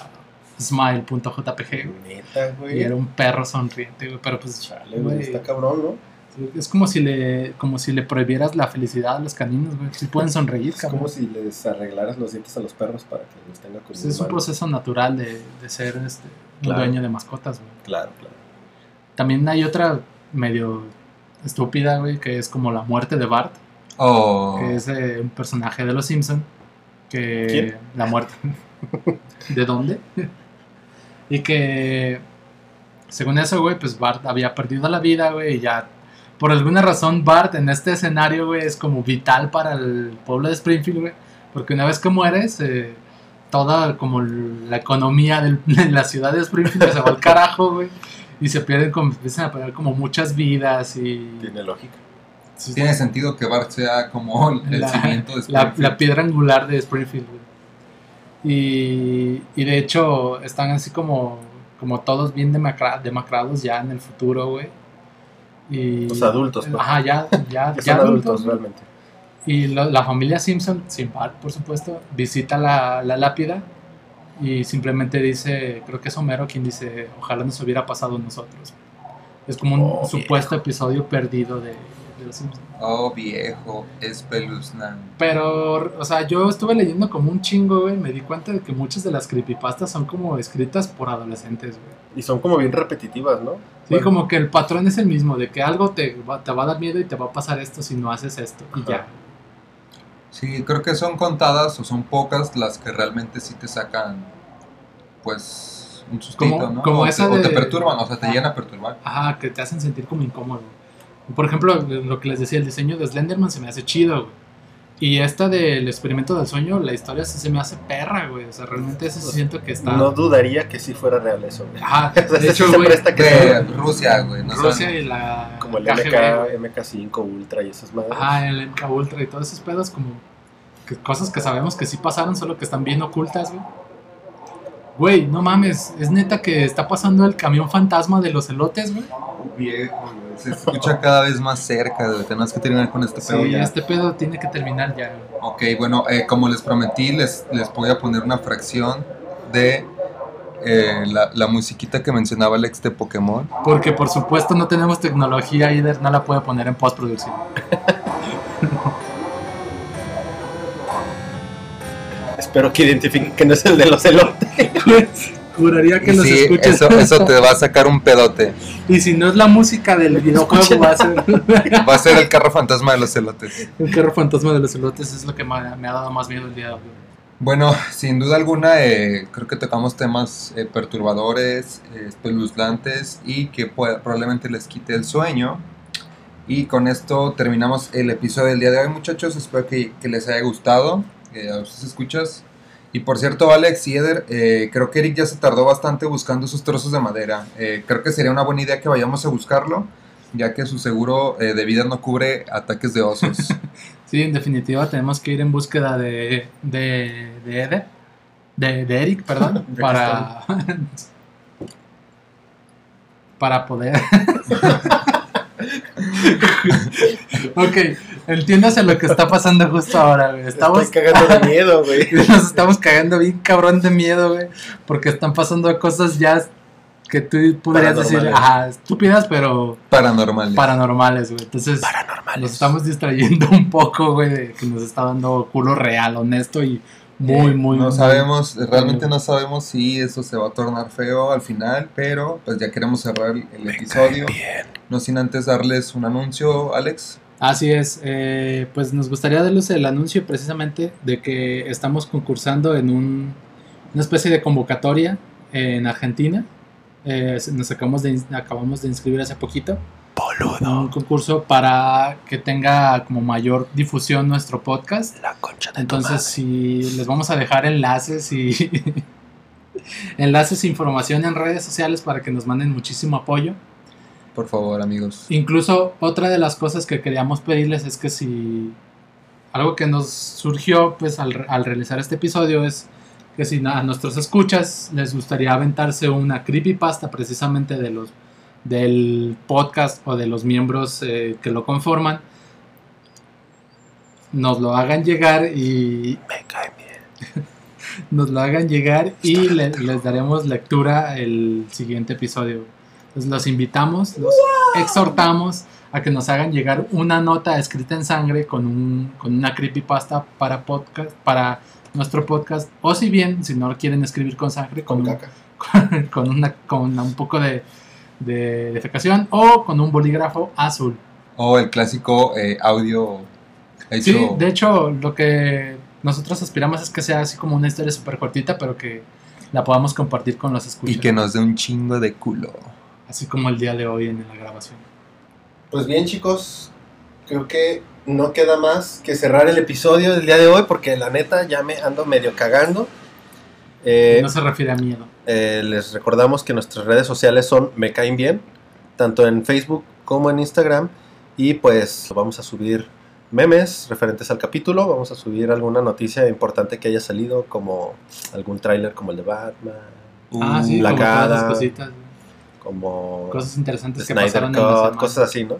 smile.jpg, güey. Neta, güey. Y era un perro sonriente, güey. Pero pues, Chale, güey, está cabrón, ¿no? es como si le como si le prohibieras la felicidad a los caninos, güey. Si pueden sonreír, Es cabrón. como si les arreglaras los dientes a los perros para que los tenga como Pues es un proceso natural de, de ser este, Claro. dueño de mascotas, güey. Claro, claro. También hay otra medio estúpida, güey, que es como la muerte de Bart, Oh. que es eh, un personaje de Los Simpson que ¿Quién? la muerte. <laughs> ¿De dónde? y que según eso, güey, pues Bart había perdido la vida, güey, y ya por alguna razón Bart en este escenario, güey, es como vital para el pueblo de Springfield, güey, porque una vez que mueres, eh, toda como la economía del- <laughs> de la ciudad de Springfield se va al carajo, güey, y se pierden, como, empiezan a perder como muchas vidas y... Tiene lógica. Tiene sentido que Bart sea como el La- cimiento de Springfield. la piedra angular de Springfield. güey. Y, y de hecho están así como, como todos bien demacra- demacrados ya en el futuro, güey. Y, Los adultos, pues. Ajá, ya, ya, ya son adultos. adultos, realmente. Y lo- la familia Simpson, sin Bart, por supuesto, visita la, la lápida y simplemente dice, creo que es Homero quien dice, ojalá nos hubiera pasado a nosotros. Es como un Oh, supuesto episodio perdido de, de los Simpsons. Oh, viejo, espeluznante. Pero, o sea, yo estuve leyendo como un chingo, güey. Me di cuenta de que muchas de las creepypastas son como escritas por adolescentes, güey. Y son como bien repetitivas, ¿no? Sí, Bueno. como que el patrón es el mismo, de que algo te va, te va a dar miedo y te va a pasar esto si no haces esto. Y ya. Sí, creo que son contadas o son pocas las que realmente sí te sacan, pues, un sustito, Como- ¿no? como o, esa te, o te de- perturban, o sea, te llegan a perturbar. Ajá, que te hacen sentir como incómodo. Por ejemplo, lo que les decía, el diseño de Slenderman se me hace chido, güey. Y esta del experimento del sueño, la historia sí se me hace perra, güey. O sea, realmente ese sí siento que está... No dudaría que sí fuera real eso. güey. Ajá, <laughs> O sea, de hecho, sí se güey, presta que De sea Rusia, güey. No Rusia y la como el KGB. MK, MK5 Ultra y esas madres. Ajá, el MK Ultra y todos esos pedos como que cosas que sabemos que sí pasaron, solo que están bien ocultas, güey. Güey, no mames, es neta que está pasando el camión fantasma de los elotes, güey. Viejo, güey. Se escucha cada vez más cerca, güey. Tenemos que terminar con este pedo Sí, ya. este pedo tiene que terminar ya. güey. Ok, bueno, eh, como les prometí, les, les voy a poner una fracción de eh, la, la musiquita que mencionaba Alex de Pokémon. Porque por supuesto no tenemos tecnología, Ider no la puede poner en postproducción. <laughs> Espero que identifiquen que no es el de los elotes. <laughs> Juraría que Y los sí, escuches. eso, eso te va a sacar un pedote. Y si no es la música del <laughs> videojuego, va a ser <laughs> Va a ser el carro fantasma de los elotes. un carro fantasma de los elotes, es lo que me ha, me ha dado más miedo el día de hoy. Bueno, sin duda alguna, eh, creo que tocamos temas eh, perturbadores, eh, espeluznantes y que puede- probablemente les quite el sueño. Y con esto terminamos el episodio del día de hoy, muchachos. Espero que, que les haya gustado. Eh, a ustedes escuchas. Y por cierto, Alex y Eder, eh, creo que Eric ya se tardó bastante buscando esos trozos de madera. Eh, creo que sería una buena idea que vayamos a buscarlo, ya que su seguro eh, de vida no cubre ataques de osos. <laughs> Sí, en definitiva tenemos que ir en búsqueda de, de, de Eder, de, de Eric, perdón, <laughs> para, <laughs> para poder... <laughs> ok, entiéndase lo que está pasando justo ahora, güey. Estamos, Estoy cagando de <laughs> miedo, güey. nos estamos cagando bien cabrón de miedo, güey, porque están pasando cosas ya que tú podrías decir, Paranormales. ajá, estúpidas, pero Paranormales. paranormales, güey. Entonces, nos estamos distrayendo <laughs> un poco, güey, de que nos está dando culo real, honesto y muy, Eh, muy... no muy- sabemos, realmente muy- no sabemos si eso se va a tornar feo al final, pero pues ya queremos cerrar el, el episodio. No sin antes darles un anuncio, Alex. Así es, eh, pues nos gustaría darles el anuncio precisamente de que estamos concursando en un, una especie de convocatoria en Argentina. Eh, nos acabamos de, acabamos de inscribir hace poquito. Un concurso para que tenga como mayor difusión nuestro podcast. La concha de Entonces, si les vamos a dejar enlaces y <laughs> enlaces e información en redes sociales para que nos manden muchísimo apoyo. Por favor, amigos. Incluso otra de las cosas que queríamos pedirles es que si algo que nos surgió pues al, al realizar este episodio es que si a nuestros escuchas les gustaría aventarse una creepypasta precisamente de los del podcast o de los miembros eh, que lo conforman nos lo hagan llegar y Me cae bien. <laughs> nos lo hagan llegar y le- les daremos lectura el siguiente episodio. Entonces los invitamos, los exhortamos a que nos hagan llegar una nota escrita en sangre con, un, con una creepypasta para podcast, para nuestro podcast, o si bien, si no quieren escribir con sangre, con, Con un, caca. <laughs> con, una, con un poco de, de defecación o con un bolígrafo azul. O el clásico eh, audio hecho. Sí, de hecho, lo que nosotros aspiramos es que sea así como una historia súper cortita, pero que la podamos compartir con los escuchas. y que nos dé un chingo de culo. Así como el día de hoy en la grabación. Pues bien, chicos, creo que no queda más que cerrar el episodio del día de hoy porque la neta ya me ando medio cagando. Eh, no se refiere a miedo. Eh, les recordamos que nuestras redes sociales son Me Caen Bien, tanto en Facebook como en Instagram. Y pues vamos a subir memes referentes al capítulo, vamos a subir alguna noticia importante que haya salido, como algún tráiler como el de Batman, ah, sí, la como todas las cara, cositas, como cosas interesantes que Snyder pasaron en Cut, cosas así, ¿no?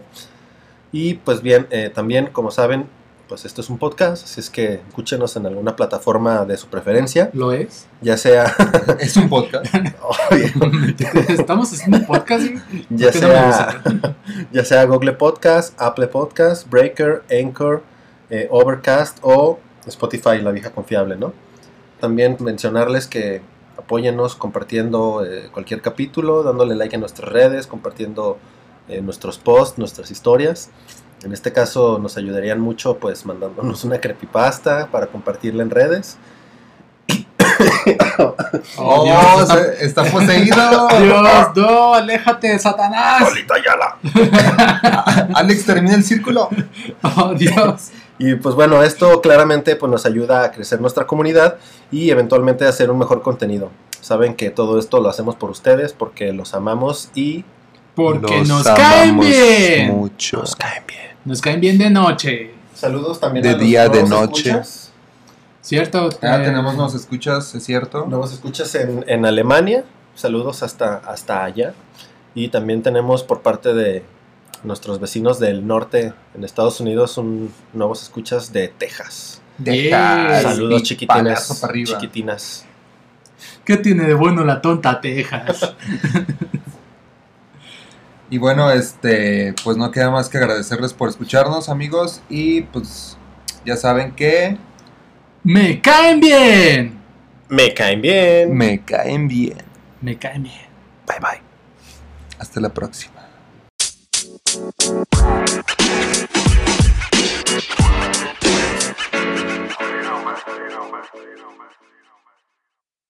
Y pues bien, eh, también, como saben, pues esto es un podcast, así es que escúchenos en alguna plataforma de su preferencia, ¿Lo es? ya sea, <laughs> Es un podcast. <laughs> <laughs> Estamos haciendo un podcast. ya ¿Por qué no me sea, ya sea Google Podcast, Apple Podcast, Breaker, Anchor, eh, Overcast o Spotify, la vieja confiable, ¿no? También mencionarles que apóyennos compartiendo eh, cualquier capítulo, dándole like en nuestras redes, compartiendo eh, nuestros posts, nuestras historias. En este caso nos ayudarían mucho pues mandándonos una creepypasta para compartirla en redes. <coughs> Oh. Dios, está- se- está poseído! <laughs> Dios, no, aléjate, Satanás. <laughs> Alex, termina el círculo. <laughs> Oh, Dios. Y pues bueno, esto claramente pues nos ayuda a crecer nuestra comunidad y eventualmente a hacer un mejor contenido. Saben que todo esto lo hacemos por ustedes porque los amamos y Porque Los nos caen amamos bien. Mucho. caen bien. Nos caen bien de noche. Saludos también De a los día, de nuevos noche. escuchas. ¿Cierto? Ah, Eh, tenemos nos escuchas, ¿es cierto? Nuevos escuchas en, en Alemania. Saludos hasta, hasta allá. Y también tenemos por parte de nuestros vecinos del norte en Estados Unidos un nuevos escuchas de Texas. Deja Saludos y chiquitines. palazo para arriba. Chiquitinas. ¿Qué tiene de bueno la tonta Texas? <laughs> Y bueno, este, pues no queda más que agradecerles por escucharnos, amigos. Y pues ya saben que ¡Me caen bien! Me caen bien. me caen bien. Me caen bien. Bye bye. Hasta la próxima. You know, man. You know, man. You know, man.